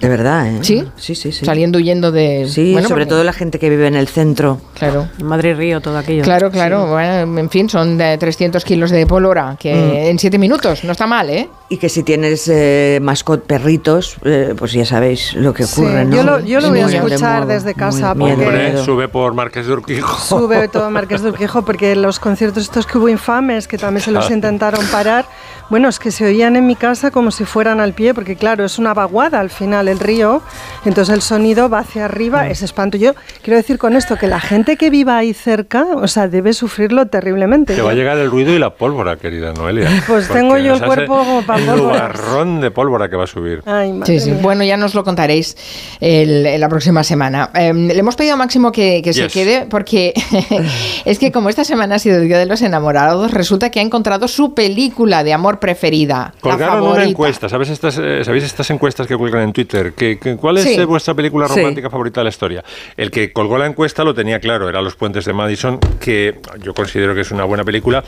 De verdad, ¿eh? ¿Sí? Sí, sí, sí. Saliendo huyendo de. Sí, Bueno, sobre porque- todo la gente que vive en el centro. Claro. Madrid Río, todo aquello. Claro, claro. Bueno, en fin, son de 300 kilos de pólvora, que Mm. en 7 minutos, no está mal, ¿eh? Y que si tienes eh, mascot perritos, eh, pues ya sabéis lo que Sí, ocurre, ¿no? yo lo, yo lo voy a de escuchar desde casa muy porque Hombre, sube por Marqués de Urquijo. sube todo Marqués de Urquijo porque los conciertos estos que hubo infames, que también se los intentaron parar, bueno, es que se oían en mi casa como si fueran al pie, porque claro, es una vaguada al final mal el río, entonces el sonido va hacia arriba, es espanto. Yo quiero decir con esto que la gente que viva ahí cerca, o sea, debe sufrirlo terriblemente. Te va a llegar el ruido y la pólvora, querida Noelia. Pues tengo yo el cuerpo como para El pólvora. nubarrón de pólvora que va a subir. Ay, madre Sí, sí. Bueno, ya nos lo contaréis el- la próxima semana. Eh, le hemos pedido a Máximo que, que se Yes. quede porque es que como esta semana ha sido el Día de los Enamorados, resulta que ha encontrado su película de amor preferida. la Colgaron una favorita. encuesta, ¿sabes estas, eh, ¿sabéis estas encuestas que cuelgan en Twitter? ¿Qué, qué- cuál es Sí. vuestra película Sí. romántica favorita de la historia? El que colgó la encuesta lo tenía claro, era Los Puentes de Madison, que yo considero que es una buena película,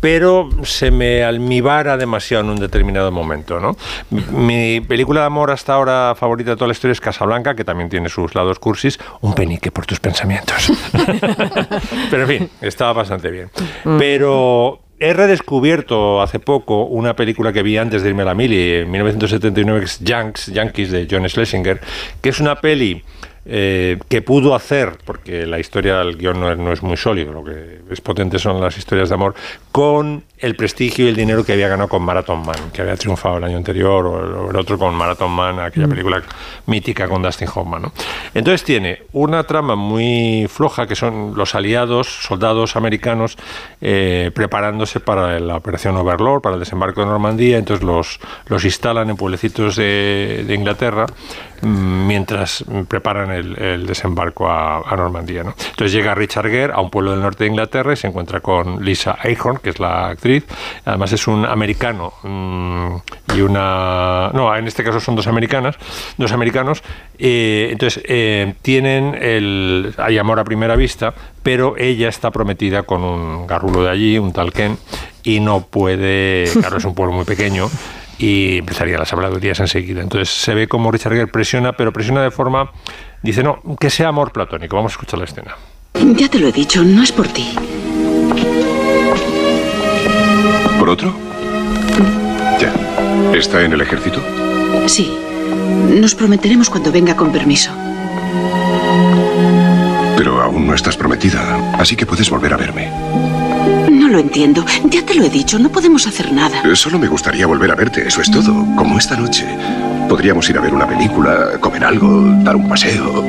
pero se me almibara demasiado en un determinado momento, ¿no? Mi, mi película de amor hasta ahora favorita de toda la historia es Casablanca, que también tiene sus lados cursis, un penique por tus pensamientos. Pero en fin, estaba bastante bien. Pero he redescubierto hace poco una película que vi antes de irme a la mili, en 1979, que es Yanks, Yankees de John Schlesinger, que es una peli eh, que pudo hacer, porque la historia, el guion no es, no es muy sólido, lo que es potente son las historias de amor, con el prestigio y el dinero que había ganado con Marathon Man, que había triunfado el año anterior, o el otro con Marathon Man, aquella película mítica con Dustin Hoffman. ¿no? Entonces tiene una trama muy floja, que son los aliados, soldados americanos, eh, preparándose para la operación Overlord, para el desembarco de Normandía, entonces los, los instalan en pueblecitos de, de Inglaterra mm, mientras preparan el, desembarco a, a Normandía. ¿no? Entonces llega Richard Gere a un pueblo del norte de Inglaterra y se encuentra con Lisa Ahern, que es la actriz. Además es un americano mm, y una... No, en este caso son dos americanas, dos americanos. eh, entonces eh, tienen el... Hay amor a primera vista, pero ella está prometida con un garrulo de allí, un tal Ken, y no puede... Claro, es un pueblo muy pequeño y empezaría las habladurías enseguida. Entonces se ve como Richard Gere presiona, pero presiona de forma, dice, no, que sea amor platónico. Vamos a escuchar la escena. Ya te lo he dicho, no es por ti. ¿Por otro? Ya. ¿Está en el ejército? Sí. Nos prometeremos cuando venga con permiso. Pero aún no estás prometida, así que puedes volver a verme. Lo entiendo. Ya te lo he dicho, no podemos hacer nada. Solo me gustaría volver a verte, eso es todo. Como esta noche. Podríamos ir a ver una película, comer algo, dar un paseo.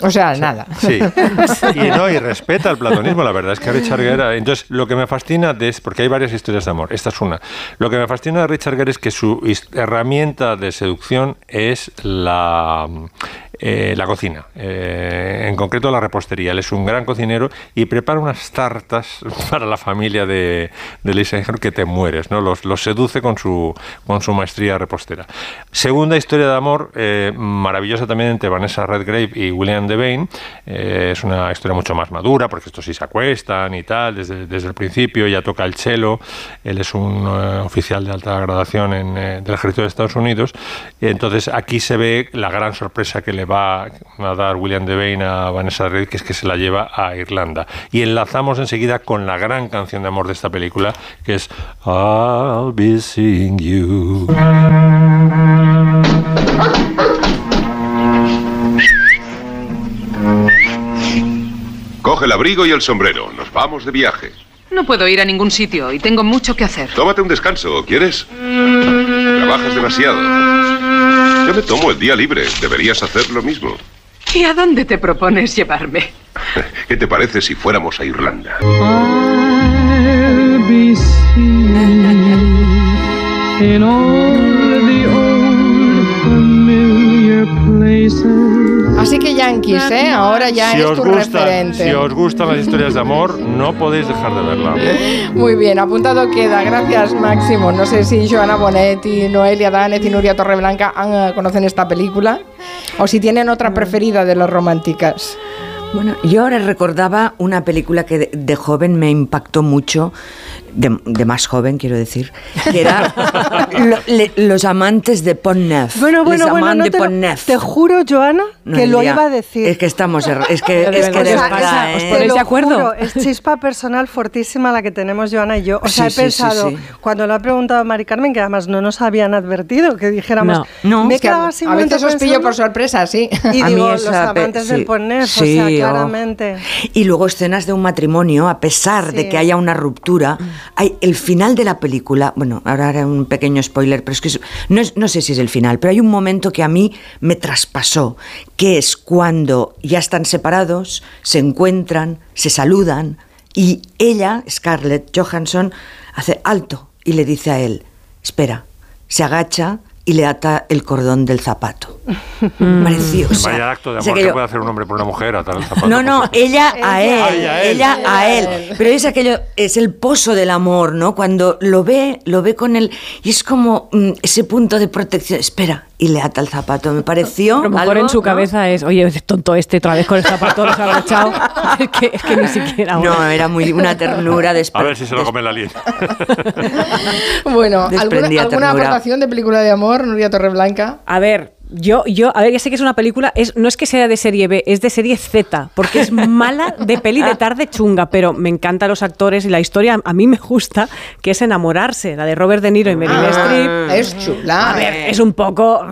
O sea, nada. Sí. Y no, y respeta el platonismo, la verdad es que Richard Gere. Entonces, lo que me fascina de. Porque hay varias historias de amor, esta es una. Lo que me fascina de Richard Gere es que su his- herramienta de seducción es la. Eh, la cocina, eh, en concreto la repostería. Él es un gran cocinero y prepara unas tartas para la familia de, de Lisa que te mueres, ¿no? Los, seduce con su, con su maestría repostera. Segunda historia de amor, eh, maravillosa también entre Vanessa Redgrave y William Devane. Es una historia mucho más madura, porque estos sí se acuestan y tal, desde, desde el principio ya toca el cello. Él es un oficial de alta gradación en, del ejército de Estados Unidos. Entonces aquí se ve la gran sorpresa que le va a dar William Devane a Vanessa Redgrave, que es que se la lleva a Irlanda. Y enlazamos enseguida con la gran canción de amor de esta película, que es I'll be seeing you. Coge el abrigo y el sombrero, nos vamos de viaje. No puedo ir a ningún sitio y tengo mucho que hacer. Tómate un descanso, ¿quieres? Trabajas demasiado. Yo me tomo el día libre, deberías hacer lo mismo. ¿Y a dónde te propones llevarme? ¿Qué te parece si fuéramos a Irlanda? I'll be seen in all the old familiar places. Así que Yankees, ¿eh? Ahora ya Si es os, tu gusta, referente. si os gustan las historias de amor, no podéis dejar de verla. Muy bien, apuntado queda. Gracias, Máximo. No sé si Joana Bonetti, Noelia Danez y Nuria Torreblanca han, eh, conocen esta película o si tienen otra preferida de las románticas. Bueno, yo ahora recordaba una película que de, de joven me impactó mucho, de, de más joven quiero decir, que era lo- le- Los amantes de Pont-Neuf. Bueno, bueno, Les bueno, no de te, juro, Joana, No, que lo iba a decir. Es que estamos, es que, De es que de esa- verdad, esa- ¿eh? lo juro, es chispa personal fortísima la que tenemos Joana y yo. O sea, Sí, he sí, pensado, sí. cuando lo ha preguntado Mari Carmen, que además no nos habían advertido que dijéramos. No, me Es que a, a veces os pillo por sorpresa, sí. Y A digo, los amantes sí. del Pont-Neuf, Sí, o sea, qué Claramente. Y luego escenas de un matrimonio, a pesar de que haya una ruptura, hay el final de la película, bueno, ahora haré un pequeño spoiler, pero es que no sé si es el final, pero hay un momento que a mí me traspasó, que es cuando ya están separados, se encuentran, se saludan, y ella, Scarlett Johansson, hace alto y le dice a él, espera, se agacha y le ata el cordón del zapato. Preciosa. Vaya acto de O sea amor que que yo- puede hacer un hombre por una mujer, atar el zapato. no, no, ella a él, Ay, a él. ella a él. Pero es aquello, es el pozo del amor, ¿no? Cuando lo ve, lo ve con él y es como mm, ese punto de protección. Espera, y le ata el zapato. Me pareció. A lo mejor algo, en su ¿no? cabeza es, oye, es tonto este otra vez con el zapato desabrochado. es, que, es que ni siquiera. No, era muy una ternura de A ver si se lo come la alien. Bueno, ¿alguna, alguna aportación de película de amor, Nuria Torreblanca? A ver, yo, yo, a ver, ya sé que es una película, es, no es que sea de serie B, es de serie Z, porque es mala de peli de tarde chunga, pero me encantan los actores y la historia a mí me gusta, que es enamorarse, la de Robert De Niro y Meryl Ah, Streep. es chula. A ver, es un poco,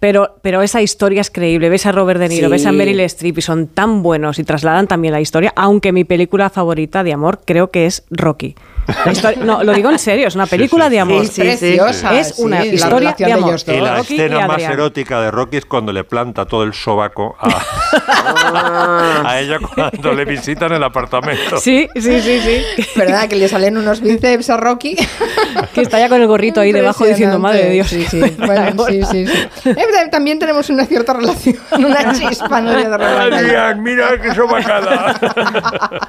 pero, pero esa historia es creíble. Ves a Robert De Niro, Sí. ves a Meryl Streep y son tan buenos y trasladan también la historia, aunque mi película favorita de amor creo que es Rocky. No, lo digo en serio, es una película de amor. Sí, sí, sí. Preciosa, Es sí, una historia de de amor. Y la Rocky y escena más erótica de Rocky es cuando le planta todo el sobaco a, a ella cuando le visitan el apartamento. Sí, sí, sí, sí. ¿Verdad? Que le salen unos bíceps a Rocky. Que está ya con el gorrito ahí debajo diciendo, madre de Dios. Sí, sí. Bueno, sí, sí, sí. Eh, También tenemos una cierta relación, una chispa, Torreblanca. Adrián, mira qué sobacada.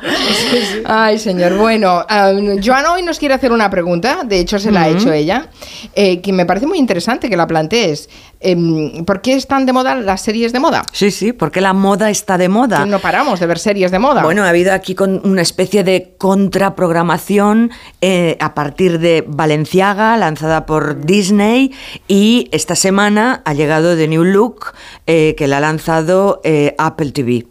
Ay, señor. Bueno, um, Joana hoy nos quiere hacer una pregunta, de hecho se la ha hecho ella, eh, que me parece muy interesante que la plantees. Em, ¿Por qué están de moda las series de moda? Sí, sí, porque la moda está de moda. Que no paramos de ver series de moda. Bueno, ha habido aquí con una especie de contraprogramación eh, a partir de Valenciaga, lanzada por Disney, y esta semana ha llegado The New Look, eh, que la ha lanzado eh, Apple TV.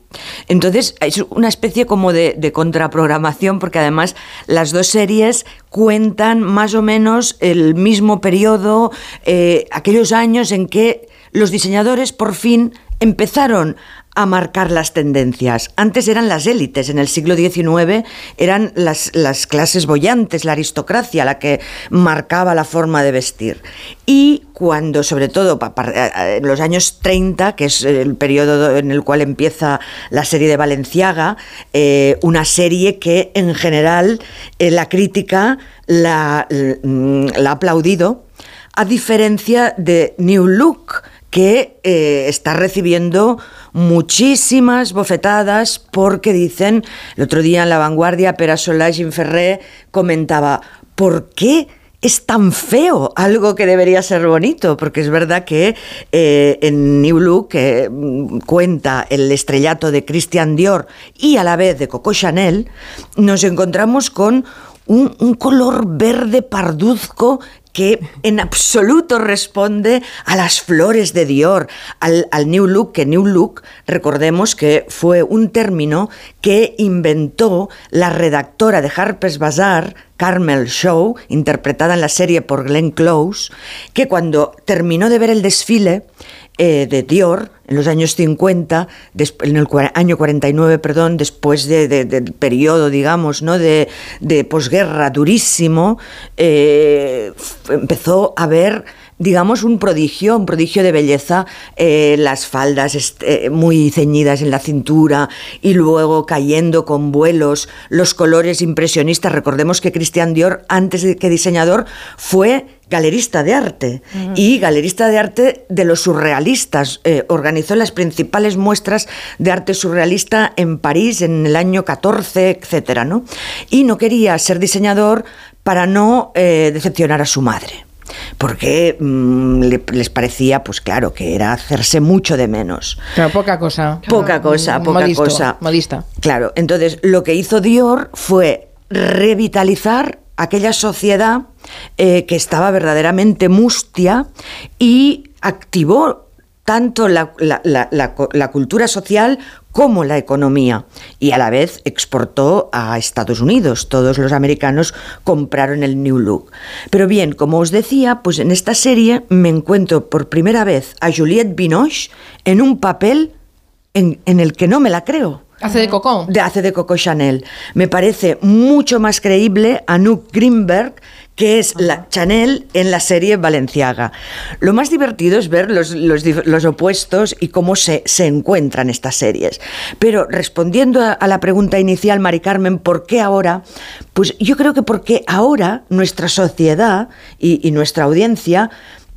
Entonces, es una especie como de, de contraprogramación, porque además las dos series cuentan más o menos el mismo periodo, eh, aquellos años en que los diseñadores por fin empezaron a marcar las tendencias. Antes eran las élites, en el siglo XIX eran las, las clases bollantes, la aristocracia la que marcaba la forma de vestir. Y cuando, sobre todo pa- eh, en los años 30, que es el periodo en el cual empieza la serie de Valenciaga, eh, una serie que en general eh, la crítica la, mm, la ha aplaudido, a diferencia de New Look, que eh, está recibiendo muchísimas bofetadas porque dicen, el otro día en La Vanguardia, Pera Solà Ferré comentaba, ¿por qué es tan feo algo que debería ser bonito? Porque es verdad que eh, en New Look mm, cuenta el estrellato de Christian Dior y a la vez de Coco Chanel, nos encontramos con un color verde parduzco que en absoluto responde a las flores de Dior, al, New Look, que New Look, recordemos que fue un término que inventó la redactora de Harper's Bazaar, Carmel Shaw, interpretada en la serie por Glenn Close, que cuando terminó de ver el desfile eh, de Dior en los años 50, des- en el año 49, perdón, después de- de- del periodo, digamos, ¿no? de, de posguerra durísimo, eh, empezó a ver digamos, un prodigio, un prodigio de belleza, eh, las faldas eh, muy ceñidas en la cintura y luego cayendo con vuelos, los colores impresionistas. Recordemos que Christian Dior, antes de que diseñador, fue galerista de arte y galerista de arte de los surrealistas. Eh, organizó las principales muestras de arte surrealista en París en el año 14, etcétera, ¿no? Y no quería ser diseñador para no eh, decepcionar a su madre porque mm, le- les parecía, pues claro, que era hacerse mucho de menos. Claro, poca cosa. Poca cosa, poca Modisto, cosa. Modista. Claro, entonces lo que hizo Dior fue revitalizar aquella sociedad eh, que estaba verdaderamente mustia y activó tanto la, la- la cultura social como la economía y a la vez exportó a Estados Unidos. Todos los americanos compraron el New Look. Pero bien, como os decía, pues en esta serie me encuentro por primera vez a Juliette Binoche en un papel en, en el que no me la creo. Hace de Coco. De, hace de Coco Chanel. Me parece mucho más creíble Anouk Greenberg que es la Chanel en la serie Valenciaga. Lo más divertido es ver los, los, los opuestos y cómo se, se, encuentran estas series. Pero respondiendo a, a, la pregunta inicial, Mari Carmen, ¿por qué ahora? Pues yo creo que porque ahora nuestra sociedad y, y nuestra audiencia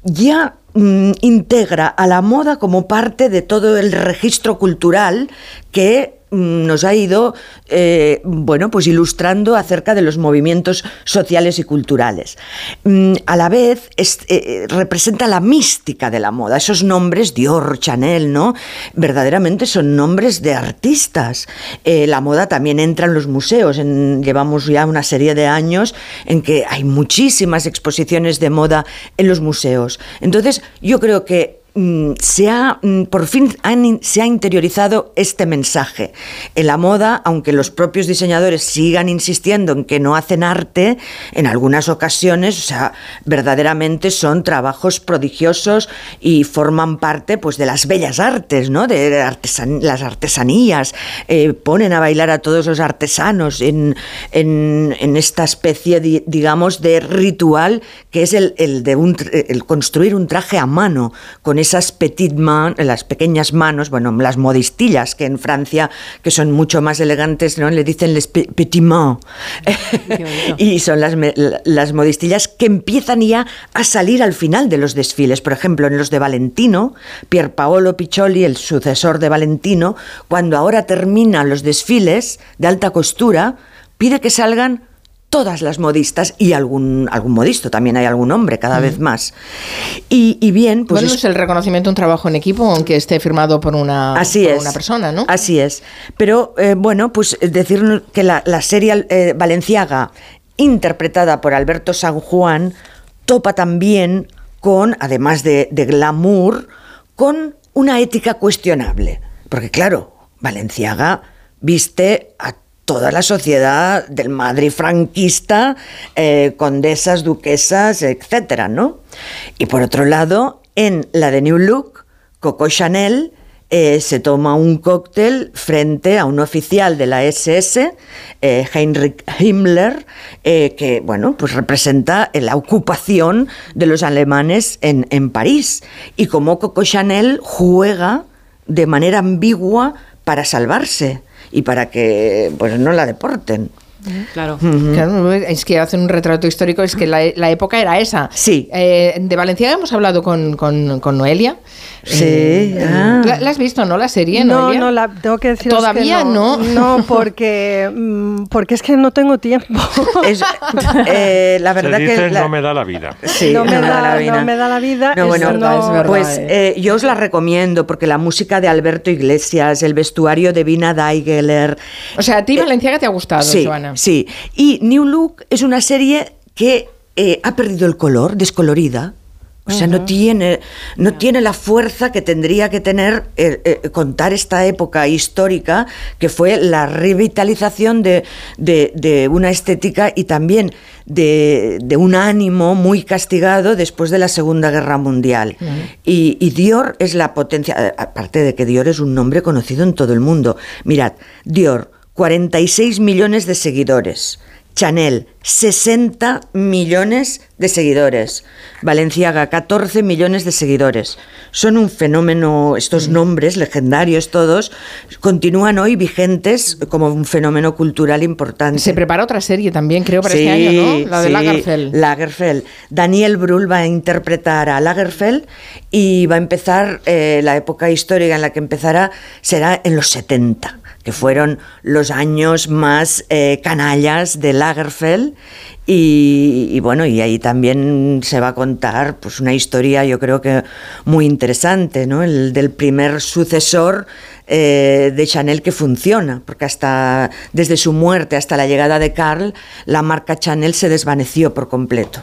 ya mm, integra a la moda como parte de todo el registro cultural que nos ha ido eh, bueno pues ilustrando acerca de los movimientos sociales y culturales. Mm, a la vez es, eh, representa la mística de la moda esos nombres Dior Chanel no verdaderamente son nombres de artistas. Eh, la moda también entra en los museos llevamos ya una serie de años en que hay muchísimas exposiciones de moda en los museos. Entonces yo creo que se ha, por fin se ha interiorizado este mensaje. En la moda, aunque los propios diseñadores sigan insistiendo en que no hacen arte, en algunas ocasiones, o sea, verdaderamente son trabajos prodigiosos y forman parte pues, de las bellas artes, ¿no? de las artesanías. Eh, ponen a bailar a todos los artesanos en, en, esta especie, digamos, de ritual que es el, el de un, el construir un traje a mano con esas petit mains, las pequeñas manos, bueno, las modistillas que en Francia, que son mucho más elegantes, ¿no? Le dicen les petit mains. y son las, las modistillas que empiezan ya a salir al final de los desfiles. Por ejemplo, en los de Valentino, Pier Paolo Piccioli, el sucesor de Valentino, cuando ahora terminan los desfiles de alta costura, pide que salgan todas las modistas y algún, algún modisto, también hay algún hombre cada vez más. Y, y bien, pues... Bueno, es, es, el reconocimiento de un trabajo en equipo, aunque esté firmado por una, así por es, una persona, ¿no? Así es. Pero eh, bueno, pues decir que la, la serie eh, Valenciaga, interpretada por Alberto San Juan, topa también con, además de, de glamour, con una ética cuestionable. Porque claro, Valenciaga viste a toda la sociedad del Madrid franquista, eh, condesas, duquesas, etcétera, ¿no? Y por otro lado, en la de New Look, Coco Chanel eh, se toma un cóctel frente a un oficial de la SS, eh, Heinrich Himmler, que bueno, pues representa la ocupación de los alemanes en, en París. Y como Coco Chanel juega de manera ambigua para salvarse y para que pues no la deporten. Claro. Uh -huh. claro. es que hacen un retrato histórico, es que la, la época era esa. Sí. Eh, de Valencia hemos hablado con, con, con Noelia. Sí. Eh, ah. ¿la, ¿la, has visto, no? La serie, no, Noelia? No, la tengo que decir Todavía que no, no. No, porque, mm, porque es que no tengo tiempo. Es, eh, la verdad Se dice, que. La, no me da la vida. Sí, no, me, no da, la vida. no me da la vida. No, bueno, verdad, es verdad, pues eh, yo os la recomiendo porque la música de Alberto Iglesias, el vestuario de Vina Daigeler. O sea, a ti Valenciaga te ha gustado, sí, Joana. Sí, y New Look es una serie que eh, ha perdido el color, descolorida. O sea, uh -huh. no, tiene, no tiene la fuerza que tendría que tener eh, eh, contar esta época histórica que fue la revitalización de, de, de una estética y también de, de, un ánimo muy castigado después de la Segunda Guerra Mundial. Uh -huh. y, y, Dior es la potencia, aparte de que Dior es un nombre conocido en todo el mundo. Mirad, Dior, 46 millones de seguidores. Chanel, 60 millones de seguidores. Valenciaga, 14 millones de seguidores. Son un fenómeno, estos nombres legendarios todos, continúan hoy vigentes como un fenómeno cultural importante. Se prepara otra serie también, creo, para sí, este año, ¿no? La de sí, Lagerfeld. Lagerfeld. Daniel Brühl va a interpretar a Lagerfeld y va a empezar, eh, la época histórica en la que empezará será en los 70 que fueron los años más eh, canallas de Lagerfeld y, bueno, y ahí también se va a contar pues una historia yo creo que muy interesante, ¿no? El del primer sucesor eh, de Chanel que funciona, porque hasta desde su muerte hasta la llegada de Karl, la marca Chanel se desvaneció por completo.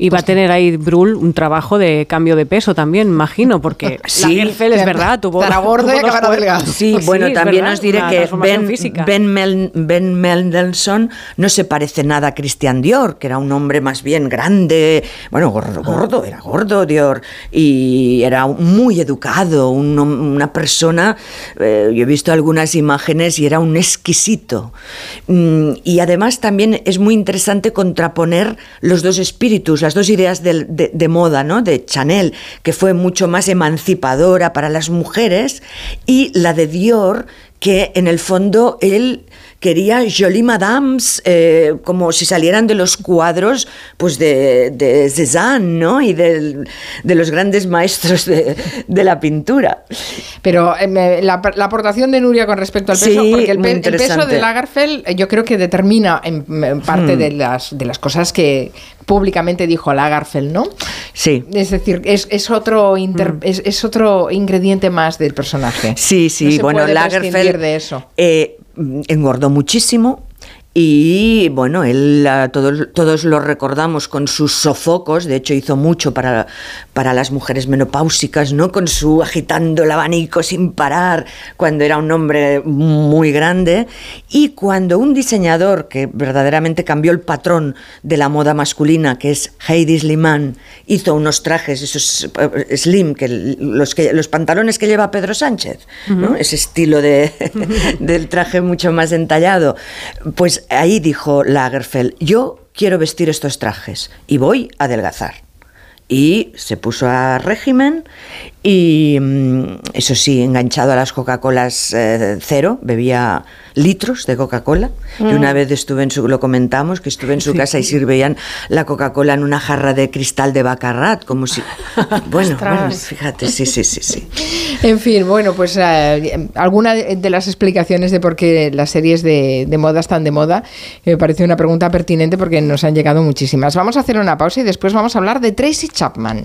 Y va a tener ahí Brul un trabajo de cambio de peso también, imagino, porque Sí. Lagerfeld es verdad, tuvo Estará gordo y acabará delgado. Sí, Pues bueno, también verdad, os diré que Ben, ben, Mel- Ben Mendelssohn no se parece nada a Christian Dior, que era un hombre más bien grande, bueno, gordo, gordo, era gordo Dior, y era muy educado, un una persona, eh, yo he visto algunas imágenes y era un exquisito. Mm, y además también es muy interesante contraponer los dos espíritus, las dos ideas de moda, ¿no? De Chanel, que fue mucho más emancipadora para las mujeres, y la de Dior, que en el fondo él quería Jolie Madames eh, como si salieran de los cuadros pues de, de Cézanne, ¿no? Y del- de los grandes maestros de, de la pintura. Pero eh, la, la aportación de Nuria con respecto al peso, Sí, porque el, pe- el peso de Lagerfeld eh, yo creo que determina en, en parte Hmm. de, las, de las cosas que públicamente dijo Lagerfeld, ¿no? Sí. Es decir, es, es otro inter- es, es otro ingrediente más del personaje. Hmm. Sí, sí, No se bueno, puede Lagerfeld de eso. eh, engordó muchísimo. Y bueno, él todos, todos lo recordamos con sus sofocos, de hecho hizo mucho para, para las mujeres menopáusicas, ¿no? Con su agitando el abanico sin parar, cuando era un hombre muy grande. Y cuando un diseñador que verdaderamente cambió el patrón de la moda masculina, que es Heidi Sliman, hizo unos trajes, esos eh, slim, que los, que, los pantalones que lleva Pedro Sánchez, ¿no? Ese estilo de, del traje mucho más entallado. Pues ahí dijo Lagerfeld, yo quiero vestir estos trajes y voy a adelgazar. Y se puso a régimen y, mm, eso sí, enganchado a las Coca-Colas eh, cero, bebía litros de Coca-Cola. Y Mm. una vez estuve en su, lo comentamos, que estuve en su Sí. casa y servían la Coca-Cola en una jarra de cristal de Bacarrat, como si... Bueno, bueno, fíjate, sí, sí, sí, sí. En fin, bueno, pues eh, alguna de las explicaciones de por qué las series de, de moda están de moda eh, me parece una pregunta pertinente porque nos han llegado muchísimas. Vamos a hacer una pausa y después vamos a hablar de Tracy Chapman.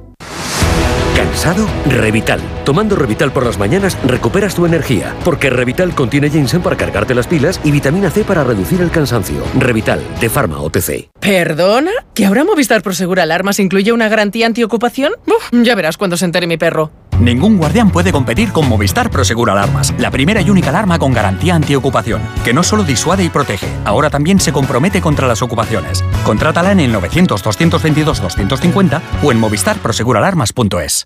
¿Cansado? Revital. Tomando Revital por las mañanas recuperas tu energía, porque Revital contiene ginseng para cargarte las pilas y vitamina C para reducir el cansancio. Revital, de Pharma OTC. ¿Perdona? ¿Que ahora Movistar Prosegura Alarmas incluye una garantía antiocupación? Uf, ya verás cuando se entere mi perro. Ningún guardián puede competir con Movistar Prosegur Alarmas, la primera y única alarma con garantía antiocupación, que no solo disuade y protege, ahora también se compromete contra las ocupaciones. Contrátala en el 900-222-250 o en movistarproseguralarmas.es.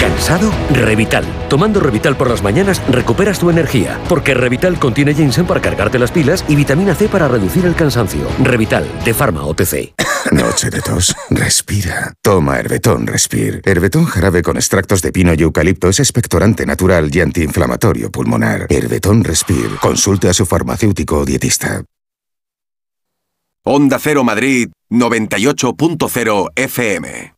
¿Cansado? Revital. Tomando Revital por las mañanas recuperas tu energía, porque Revital contiene ginseng para cargarte las pilas y vitamina C para reducir el cansancio. Revital, de Pharma OTC. Noche de tos. Respira. Toma Herbetón Respir. Herbetón jarabe con extractos de pino y eucalipto es expectorante natural y antiinflamatorio pulmonar. Herbetón Respir. Consulte a su farmacéutico o dietista. Onda Cero Madrid 98.0 FM.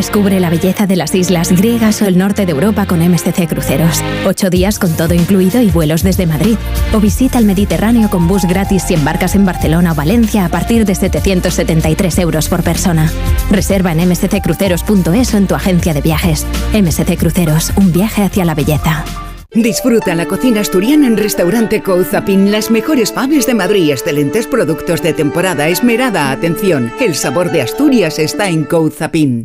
Descubre la belleza de las islas griegas o el norte de Europa con MSC Cruceros. Ocho días con todo incluido y vuelos desde Madrid. O visita el Mediterráneo con bus gratis si embarcas en Barcelona o Valencia a partir de 773 euros por persona. Reserva en msccruceros.es o en tu agencia de viajes. MSC Cruceros, un viaje hacia la belleza. Disfruta la cocina asturiana en Restaurante Couzapin. Las mejores faves de Madrid, excelentes productos de temporada, esmerada atención. El sabor de Asturias está en Couzapin.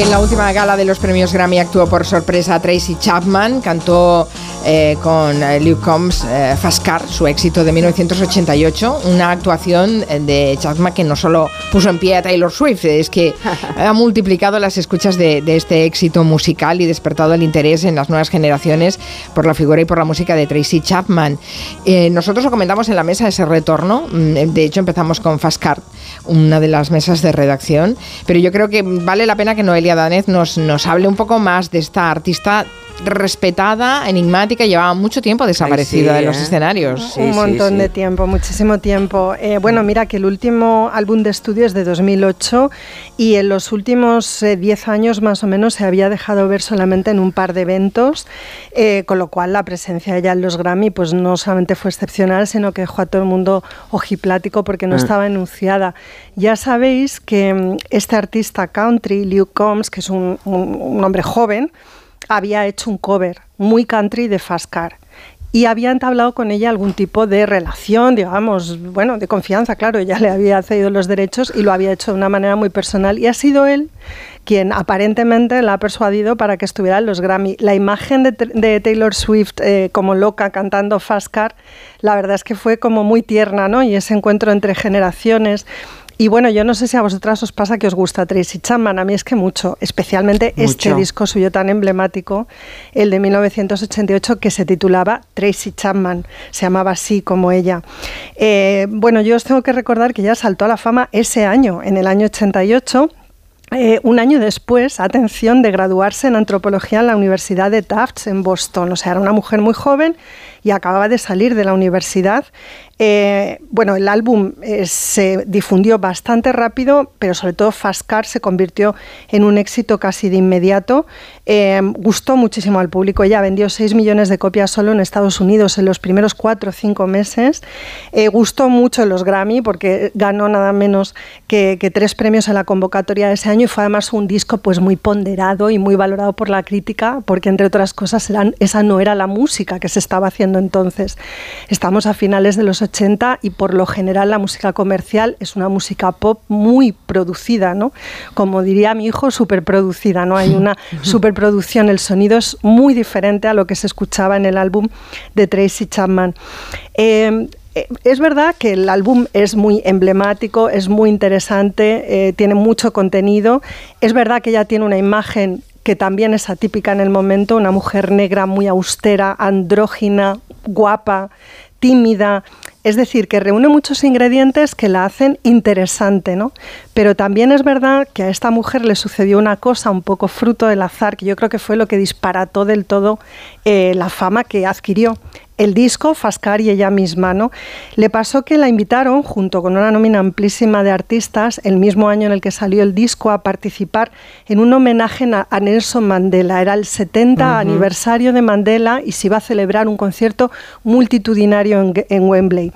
En la última gala de los premios Grammy actuó por sorpresa Tracy Chapman, cantó eh, con eh, Luke Combs eh, su éxito de 1988, una actuación de Chapman que no solo puso en pie a Taylor Swift, es que ha multiplicado las escuchas de, de este éxito musical y despertado el interés en las nuevas generaciones por la figura y por la música de Tracy Chapman. nosotros lo comentamos en la mesa ese retorno, mm, de hecho empezamos con Fast Car, una de las mesas de redacción, pero yo creo que vale la pena que Noelia Danez nos, nos hable un poco más de esta artista respetada, enigmática, llevaba mucho tiempo desaparecida de los ¿eh? escenarios. un montón de tiempo, muchísimo tiempo. Eh, bueno, mira que el último álbum de estudio es de 2008 y en los últimos 10 años más o menos se había dejado ver solamente en un par de eventos, con lo cual la presencia de ella en los Grammy pues no solamente fue excepcional, sino que dejó a todo el mundo ojiplático porque no Ah. estaba enunciada. Ya sabéis que mm, este artista country, Luke Combs, que es un, un- un hombre joven, había hecho un cover muy country de Fast Car. Y había entablado con ella algún tipo de relación, digamos, bueno, de confianza, claro, ella le había cedido los derechos y lo había hecho de una manera muy personal. Y ha sido él quien aparentemente la ha persuadido para que estuviera en los Grammy. La imagen de, de Taylor Swift eh, como loca cantando Fast Car, la verdad es que fue como muy tierna, ¿no? Y ese encuentro entre generaciones. Y bueno, yo no sé si a vosotras os pasa que os gusta Tracy Chapman, a mí es que mucho, especialmente este disco suyo tan emblemático, el de 1988, que se titulaba Tracy Chapman, se llamaba así como ella. Eh, bueno, yo os tengo que recordar que ya saltó a la fama ese año, en el año 88, eh, un año después, atención, de graduarse en antropología en la Universidad de Tufts en Boston. O sea, era una mujer muy joven y acababa de salir de la universidad. Eh, bueno, el álbum eh, se difundió bastante rápido, pero sobre todo Fast Car se convirtió en un éxito casi de inmediato. Eh, gustó muchísimo al público. Ella vendió 6 millones de copias solo en Estados Unidos en los primeros 4 o 5 meses. Gustó mucho los Grammy porque ganó nada menos que, que tres premios en la convocatoria de ese año y fue además un disco pues muy ponderado y muy valorado por la crítica porque entre otras cosas esa no era la música que se estaba haciendo entonces. Estamos a finales de los 80 y por lo general la música comercial es una música pop muy producida, ¿no? Como diría mi hijo, superproducida, ¿no? Hay una superproducción, el sonido es muy diferente a lo que se escuchaba en el álbum de Tracy Chapman. Eh, eh, es verdad que el álbum es muy emblemático, es muy interesante, eh, tiene mucho contenido. Es verdad que ella tiene una imagen que también es atípica en el momento, una mujer negra muy austera, andrógina, guapa, tímida. Es decir, que reúne muchos ingredientes que la hacen interesante, ¿no? Pero también es verdad que a esta mujer le sucedió una cosa un poco fruto del azar, que yo creo que fue lo que disparató del todo eh, la fama que adquirió el disco, Fascar y ella misma, ¿no? Le pasó que la invitaron, junto con una nómina amplísima de artistas, el mismo año en el que salió el disco, a participar en un homenaje a, Nelson Mandela. Era el 70 Ujú. aniversario de Mandela y se iba a celebrar un concierto multitudinario en, en Wembley.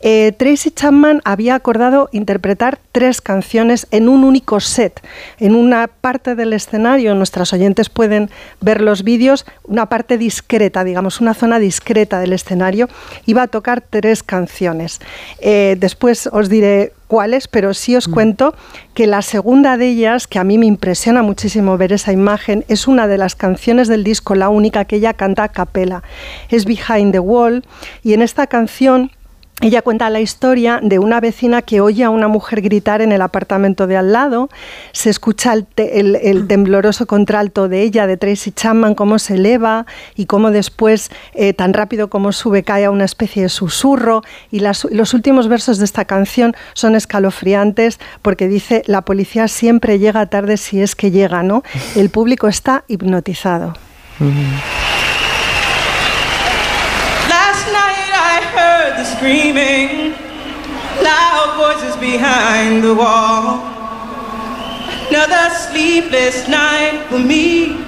Eh, Tracy Chapman había acordado interpretar tres canciones en un único set. En una parte del escenario, nuestras oyentes pueden ver los vídeos, una parte discreta, digamos, una zona discreta del escenario, iba a tocar tres canciones. Eh, después os diré cuáles, pero sí os cuento que la segunda de ellas, que a mí me impresiona muchísimo ver esa imagen, es una de las canciones del disco, la única que ella canta a capela. Es Behind the Wall y en esta canción ella cuenta la historia de una vecina que oye a una mujer gritar en el apartamento de al lado, se escucha el, te- el- el tembloroso contralto de ella, de Tracy Chapman, cómo se eleva y cómo después, eh, tan rápido como sube, cae a una especie de susurro. Y las- los últimos versos de esta canción son escalofriantes porque dice, la policía siempre llega tarde si es que llega, ¿no? El público está hipnotizado night I heard the screaming, loud voices behind the wall. Another sleepless night for me.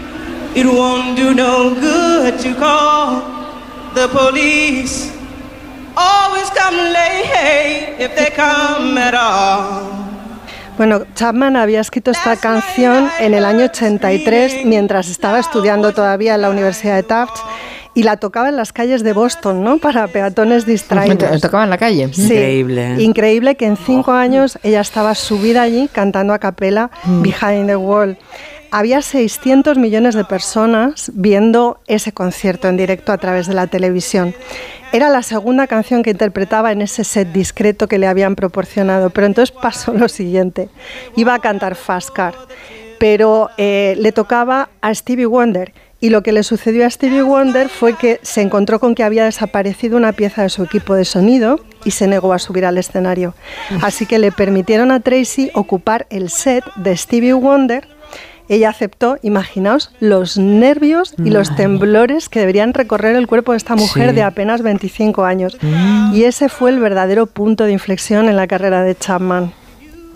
It won't do no good to call the police. Always come late if they come at all. Bueno, Chapman había escrito esta canción en el año 83 mientras estaba estudiando todavía en la Universidad de Tufts y la tocaba en las calles de Boston, ¿no? Para peatones distraídos. Tocaba en la calle. Sí, Increíble. Increíble que en cinco años ella estaba subida allí cantando a capela Behind the Wall. Había 600 millones de personas viendo ese concierto en directo a través de la televisión. Era la segunda canción que interpretaba en ese set discreto que le habían proporcionado, pero entonces pasó lo siguiente. Iba a cantar Fast Car, pero eh, le tocaba a Stevie Wonder. Y lo que le sucedió a Stevie Wonder fue que se encontró con que había desaparecido una pieza de su equipo de sonido y se negó a subir al escenario. Así que le permitieron a Tracy ocupar el set de Stevie Wonder ella aceptó, imaginaos, los nervios y los temblores que deberían recorrer el cuerpo de esta mujer Sí. de apenas 25 años. Mm. Y ese fue el verdadero punto de inflexión en la carrera de Chapman.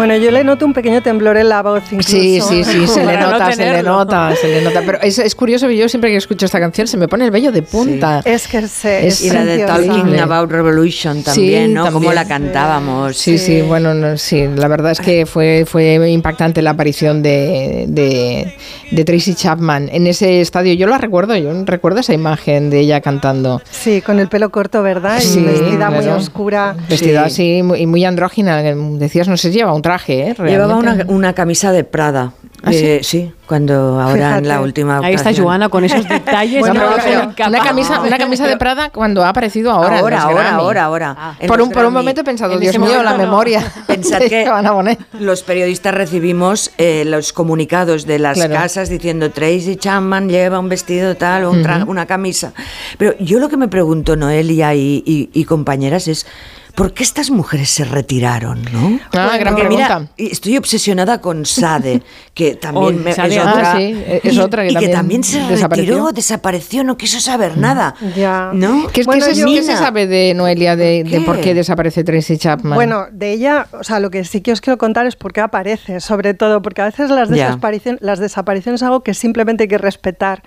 Bueno, yo le noto un pequeño temblor en la voz incluso. Sí, sí, sí, se le Para no nota, se le nota, se le nota. Pero es, es curioso que yo siempre que escucho esta canción se me pone el vello de punta. Es que se, Es y la de. Talking About Revolution también, Sí, ¿no? Como también. la cantábamos. Sí, sí, bueno, no, sí, la verdad es que fue, fue impactante la aparición de, de, de Tracy Chapman en ese estadio. Yo la recuerdo, yo recuerdo esa imagen de ella cantando. Sí, con el pelo corto, ¿verdad? Y Sí, vestida muy claro. oscura. Vestida así muy- y muy andrógina. Decías, no sé, lleva un traje, ¿eh? Llevaba una, una camisa de Prada. ¿Ah, sí? Eh, sí, cuando ahora en la última Ahí está. Joana con esos detalles. Bueno, No, pero- pero- pero una, camisa, una camisa de Prada cuando ha aparecido ahora. en Ahora, los ahora, ahora, ahora. Por un, por un momento he pensado, En Dios mío, momento la no. memoria. Pensad que los periodistas recibimos eh, los comunicados de las Claro. casas diciendo Tracy Chapman lleva un vestido tal o un una camisa. Pero yo lo que me pregunto, Noelia y, y- y compañeras, es ¿por qué estas mujeres se retiraron? ¿no? Ah, gran Porque mira, pregunta. y estoy obsesionada con Sade, que también Hoy, me- Sade, es ah, otra. sí, es y, otra que y también también se desapareció. retiró, desapareció, no quiso saber nada. Ya. ¿No? ¿Qué, Bueno, qué se, yo- qué se sabe de Noelia de, de ¿Qué? por qué desaparece Tracy Chapman? Bueno, de ella, o sea, lo que sí que os quiero contar es por qué aparece, sobre todo, porque a veces las, Ya. desaparicien- las desapariciones es algo que simplemente hay que respetar.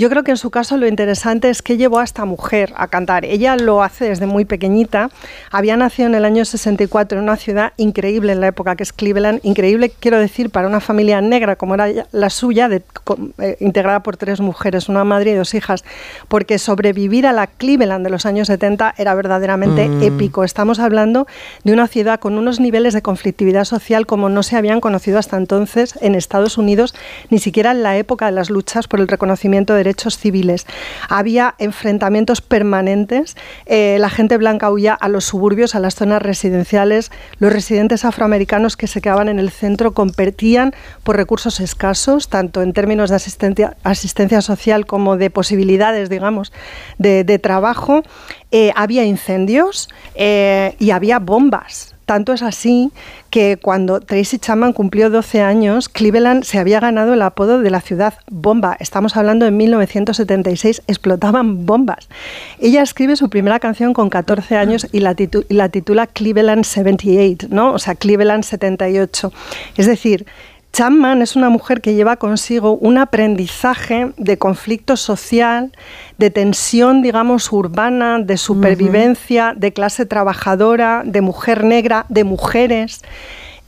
Yo creo que en su caso lo interesante es que llevó a esta mujer a cantar. Ella lo hace desde muy pequeñita. Había nacido en el año 64 en una ciudad increíble en la época, que es Cleveland. Increíble, quiero decir, para una familia negra como era la suya, de- eh, integrada por tres mujeres, una madre y dos hijas, porque sobrevivir a la Cleveland de los años 70 era verdaderamente Mm. épico. Estamos hablando de una ciudad con unos niveles de conflictividad social como no se habían conocido hasta entonces en Estados Unidos, ni siquiera en la época de las luchas por el reconocimiento de derechos civiles. Había enfrentamientos permanentes, eh, la gente blanca huía a los suburbios, a las zonas residenciales, los residentes afroamericanos que se quedaban en el centro competían por recursos escasos, tanto en términos de asistencia, social como de posibilidades, digamos, de, de trabajo. Eh, había incendios eh, y había bombas. Tanto es así que cuando Tracy Chapman cumplió 12 años, Cleveland se había ganado el apodo de la ciudad bomba. Estamos hablando de 1976, explotaban bombas. Ella escribe su primera canción con 14 años y la, la titula Cleveland 78, ¿no? O sea, Cleveland 78. Es decir, Chapman es una mujer que lleva consigo un aprendizaje de conflicto social, de tensión, digamos, urbana, de supervivencia, de clase trabajadora, de mujer negra, de mujeres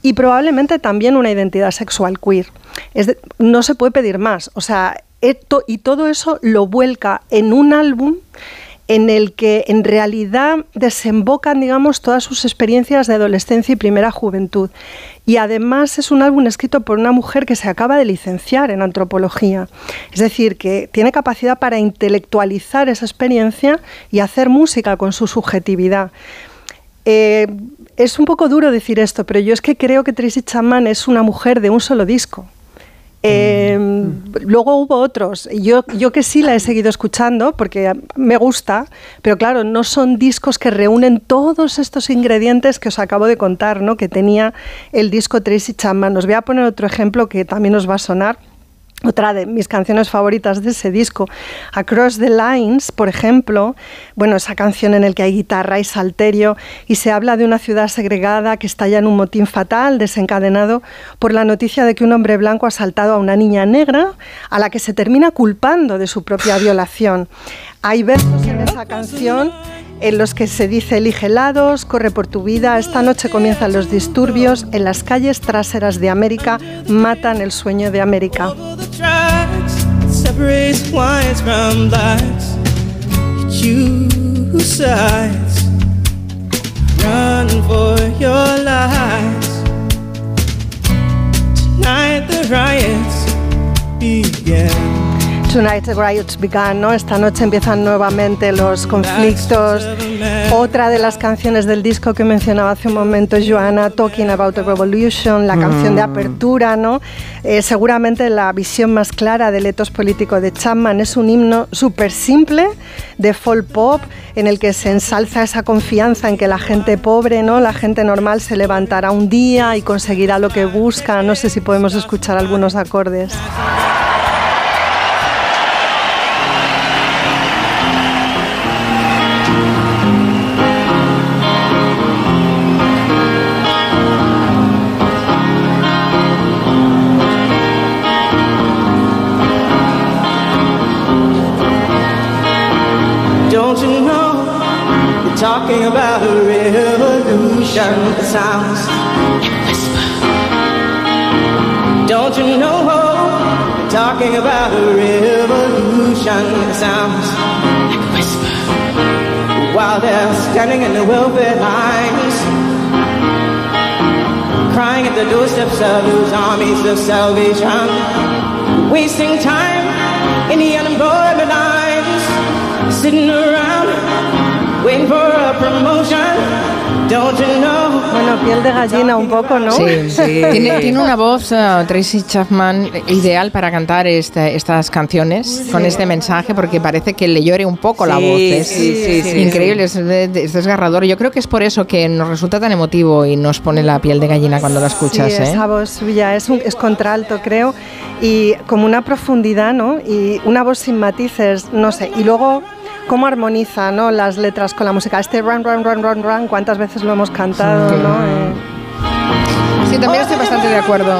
y probablemente también una identidad sexual queer. Es de- no se puede pedir más. O sea, esto- y todo eso lo vuelca en un álbum en el que en realidad desembocan, digamos, todas sus experiencias de adolescencia y primera juventud. Y además es un álbum escrito por una mujer que se acaba de licenciar en antropología. Es decir, que tiene capacidad para intelectualizar esa experiencia y hacer música con su subjetividad. Eh, es un poco duro decir esto, pero yo es que creo que Tracy Chapman es una mujer de un solo disco. Eh, Luego hubo otros. Yo, yo que sí la he seguido escuchando porque me gusta, pero claro, no son discos que reúnen todos estos ingredientes que os acabo de contar, ¿no? que tenía el disco Tracy Chapman. Os voy a poner otro ejemplo que también os va a sonar. Otra de mis canciones favoritas de ese disco, Across the Lines, por ejemplo, bueno, esa canción en la que hay guitarra y salterio y se habla de una ciudad segregada que estalla en un motín fatal desencadenado por la noticia de que un hombre blanco ha asaltado a una niña negra a la que se termina culpando de su propia violación. Hay versos en esa canción en los que se dice elige lados, corre por tu vida, esta noche comienzan los disturbios, en las calles traseras de América matan el sueño de América. Tonight the riots. Tonight the riots began, ¿no? Esta noche empiezan nuevamente los conflictos. Otra de las canciones del disco que mencionaba hace un momento Joana, Talking About the Revolution, la canción de Mm. apertura, ¿no? Eh, seguramente la visión más clara del etos político de Chapman es un himno súper simple de folk pop en el que se ensalza esa confianza en que la gente pobre, ¿no? La gente normal se levantará un día y conseguirá lo que busca. No sé si podemos escuchar algunos acordes. Standing in the welfare lines, crying at the doorsteps of those armies of salvation, wasting time in the unemployment lines, sitting around waiting for a promotion. Bueno, piel de gallina un poco, ¿no? Sí, Tiene, tiene una voz, eh, Tracy Chapman, ideal para cantar este- estas canciones con este mensaje, porque parece que le llore un poco la Sí, voz. Es sí, sí, sí, increíble, Es, es desgarrador. Yo creo que es por eso que nos resulta tan emotivo y nos pone la piel de gallina cuando la escuchas. Sí, ¿eh? esa voz suya es, un, es contralto, creo, y como una profundidad, ¿no? Y una voz sin matices, no sé. Y luego, cómo armoniza, ¿no? Las letras con la música. Este run, run, run, run, run, cuántas veces lo hemos cantado, ¿no? Eh, Sí, también estoy bastante de acuerdo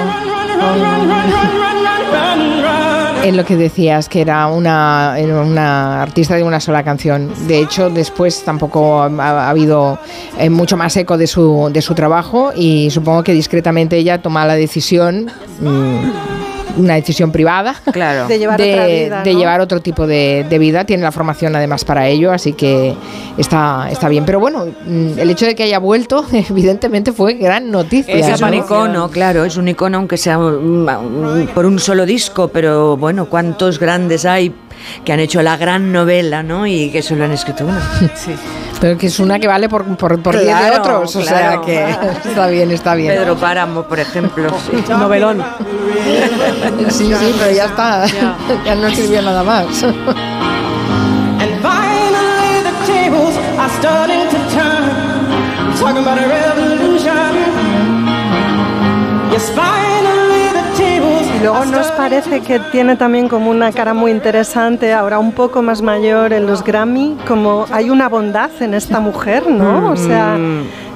en lo que decías, que era una, una artista de una sola canción. De hecho, después tampoco ha, ha habido eh, mucho más eco de su, de su trabajo y supongo que discretamente ella toma la decisión, mm, una decisión privada, Claro. De llevar de, otra vida, de ¿no? llevar otro tipo de, de vida. Tiene la formación además para ello, así que está, está bien. Pero bueno, mm, el hecho de que haya vuelto, evidentemente fue gran noticia. Es ¿no? un icono, claro, es un icono aunque sea por un solo disco, pero bueno, cuántos grandes hay que han hecho la gran novela, ¿no? Y que solo han escrito una. Pero que es una que vale por, por, por diez de Claro, otros, o sea claro. que está bien, está bien. Pedro Páramo, por ejemplo. sí. Novelón. Sí, sí, pero ya está, ya no sirvió nada más. And luego nos parece que tiene también como una cara muy interesante, ahora un poco más mayor en los Grammy, como hay una bondad en esta mujer, ¿no? O sea,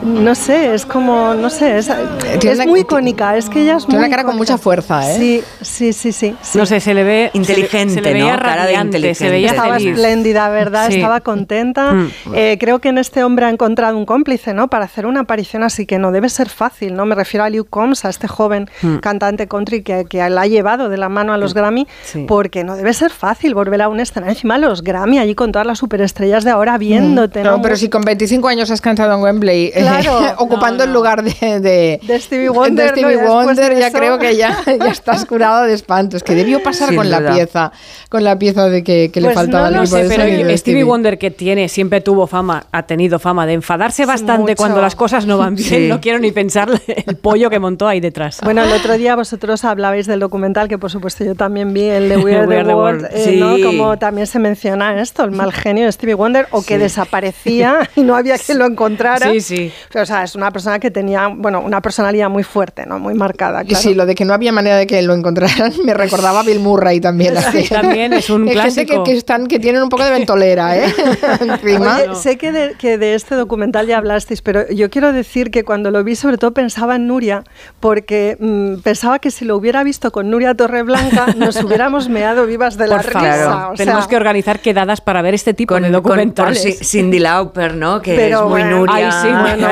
no sé, es como, no sé, es, es muy icónica, es que ella es Tiene muy una cara con icónica. mucha fuerza, ¿eh? Sí, sí, sí, sí. sí. No sé, se le ve Inteligente, se le, se le veía ¿no? Cara de radiante, se inteligente. veía Estaba feliz. espléndida, ¿verdad? Sí. Estaba contenta. Mm. Eh, creo que en este hombre ha encontrado un cómplice, ¿no? Para hacer una aparición así que no debe ser fácil, ¿no? Me refiero a Luke Combs, a este joven Mm. cantante country que, que la ha llevado de la mano a los Grammy, Sí. porque no debe ser fácil volver a un escenario encima los Grammy, allí con todas las superestrellas de ahora viéndote, ¿no? No, pero si con 25 años has cantado en Wembley, eh, Claro. ocupando el lugar de, de, De Stevie Wonder, de ¿no? Stevie Ya después Wonder, de ya eso. creo que ya, ya estás curado de espanto. Es que debió pasar Sin con la pieza, con la pieza de que, que le Pues faltaba no el sé, de Pero Stevie Wonder que tiene, siempre tuvo fama, ha tenido fama de enfadarse bastante mucho. cuando las cosas no van bien. Sí. No quiero ni pensar el pollo que montó ahí detrás. Bueno, el otro día vosotros hablabais del documental que por supuesto yo también vi, el de We Are We the Are the World, World. eh, Sí. ¿no? Como también se menciona esto, el mal genio de Stevie Wonder, o que desaparecía y no había quien lo encontrara. Sí, sí. O sea, es una persona que tenía, bueno, una personalidad muy fuerte, ¿no? Muy marcada, claro. Sí, lo de que no había manera de que lo encontraran me recordaba a Bill Murray también. así. También es un Hay gente que, clásico. que están, que tienen un poco de ventolera, ¿eh? Encima. Oye, sé que de, que de este documental ya hablasteis, pero yo quiero decir que cuando lo vi, sobre todo pensaba en Nuria, porque mm, pensaba que si lo hubiera visto con Nuria Torreblanca, nos hubiéramos meado vivas de la Por favor, risa. o tenemos sea, que organizar quedadas para ver este tipo de Con, con- documentales. Ci- Cindy Lauper, ¿no? Que Pero es muy bueno, Nuria. Ay, sí, bueno,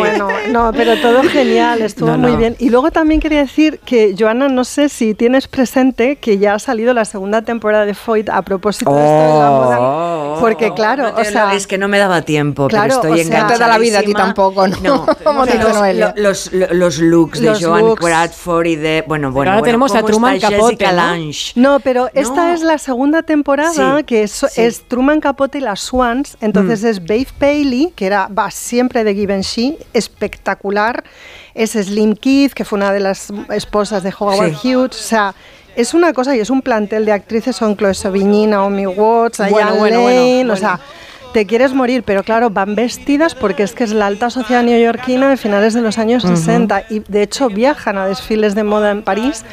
Bueno, bueno. No, pero todo genial, estuvo No, muy bien. Y luego también quería decir que, Joana, no sé si tienes presente que ya ha salido la segunda temporada de Foyt a propósito de esto de la moda. Porque, claro, No o sea. es que no me daba tiempo, Claro, pero estoy o sea, enganchadísima. no te da la vida a ti tampoco, ¿no? Como dice los, Noelia. los, los- los looks de Joan looks. Bradford y de... Bueno, bueno, ahora bueno, tenemos a ¿cómo Truman Capote, ¿no? Lange? No, pero esta es la segunda temporada Sí, que es, sí. es Truman Capote y las Swans. Entonces Mm. es Babe Paley, que era va siempre de Givenchy, espectacular. Es Slim Keith, que fue una de las esposas de Howard Sí. Hughes. O sea, es una cosa y es un plantel de actrices. Son Chloe Sevigny, Naomi Watts, Bueno, Diane bueno, bueno, Lane. bueno. O sea, te quieres morir, pero claro, van vestidas porque es que es la alta sociedad neoyorquina de finales de los años Ujú. 60 y de hecho viajan a desfiles de moda en París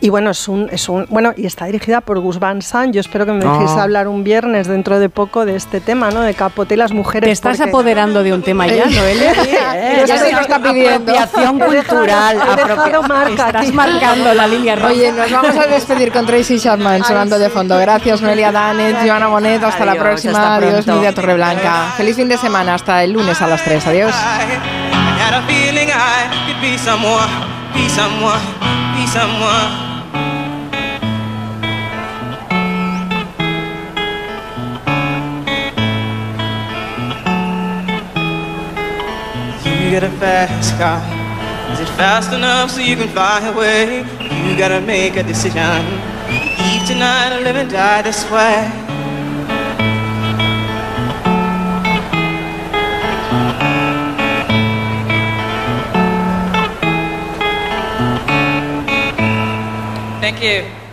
y bueno, es un, es un bueno, y está dirigida por Gus Van Sant. Yo espero que me dejéis Ah. hablar un viernes dentro de poco de este tema, ¿no? De Capote y las mujeres. Te estás porque- apoderando de un tema ya, Eh, Noelia. eh, ya se lo está pidiendo. Apropiación He cultural. he dejado apropia- marca Estás marcando la línea roja. Oye, nos vamos a despedir con Tracy Chapman sonando de fondo. Gracias, Noelia Danet, Joana Bonet. Hasta la próxima. hasta Adiós, pronto. Nidia Torreblanca. Feliz fin de semana. Hasta el lunes a las 3. Adiós. You get a fast car. Is it fast enough so you can fly away? You gotta make a decision. Leave tonight or live and die this way. Thank you.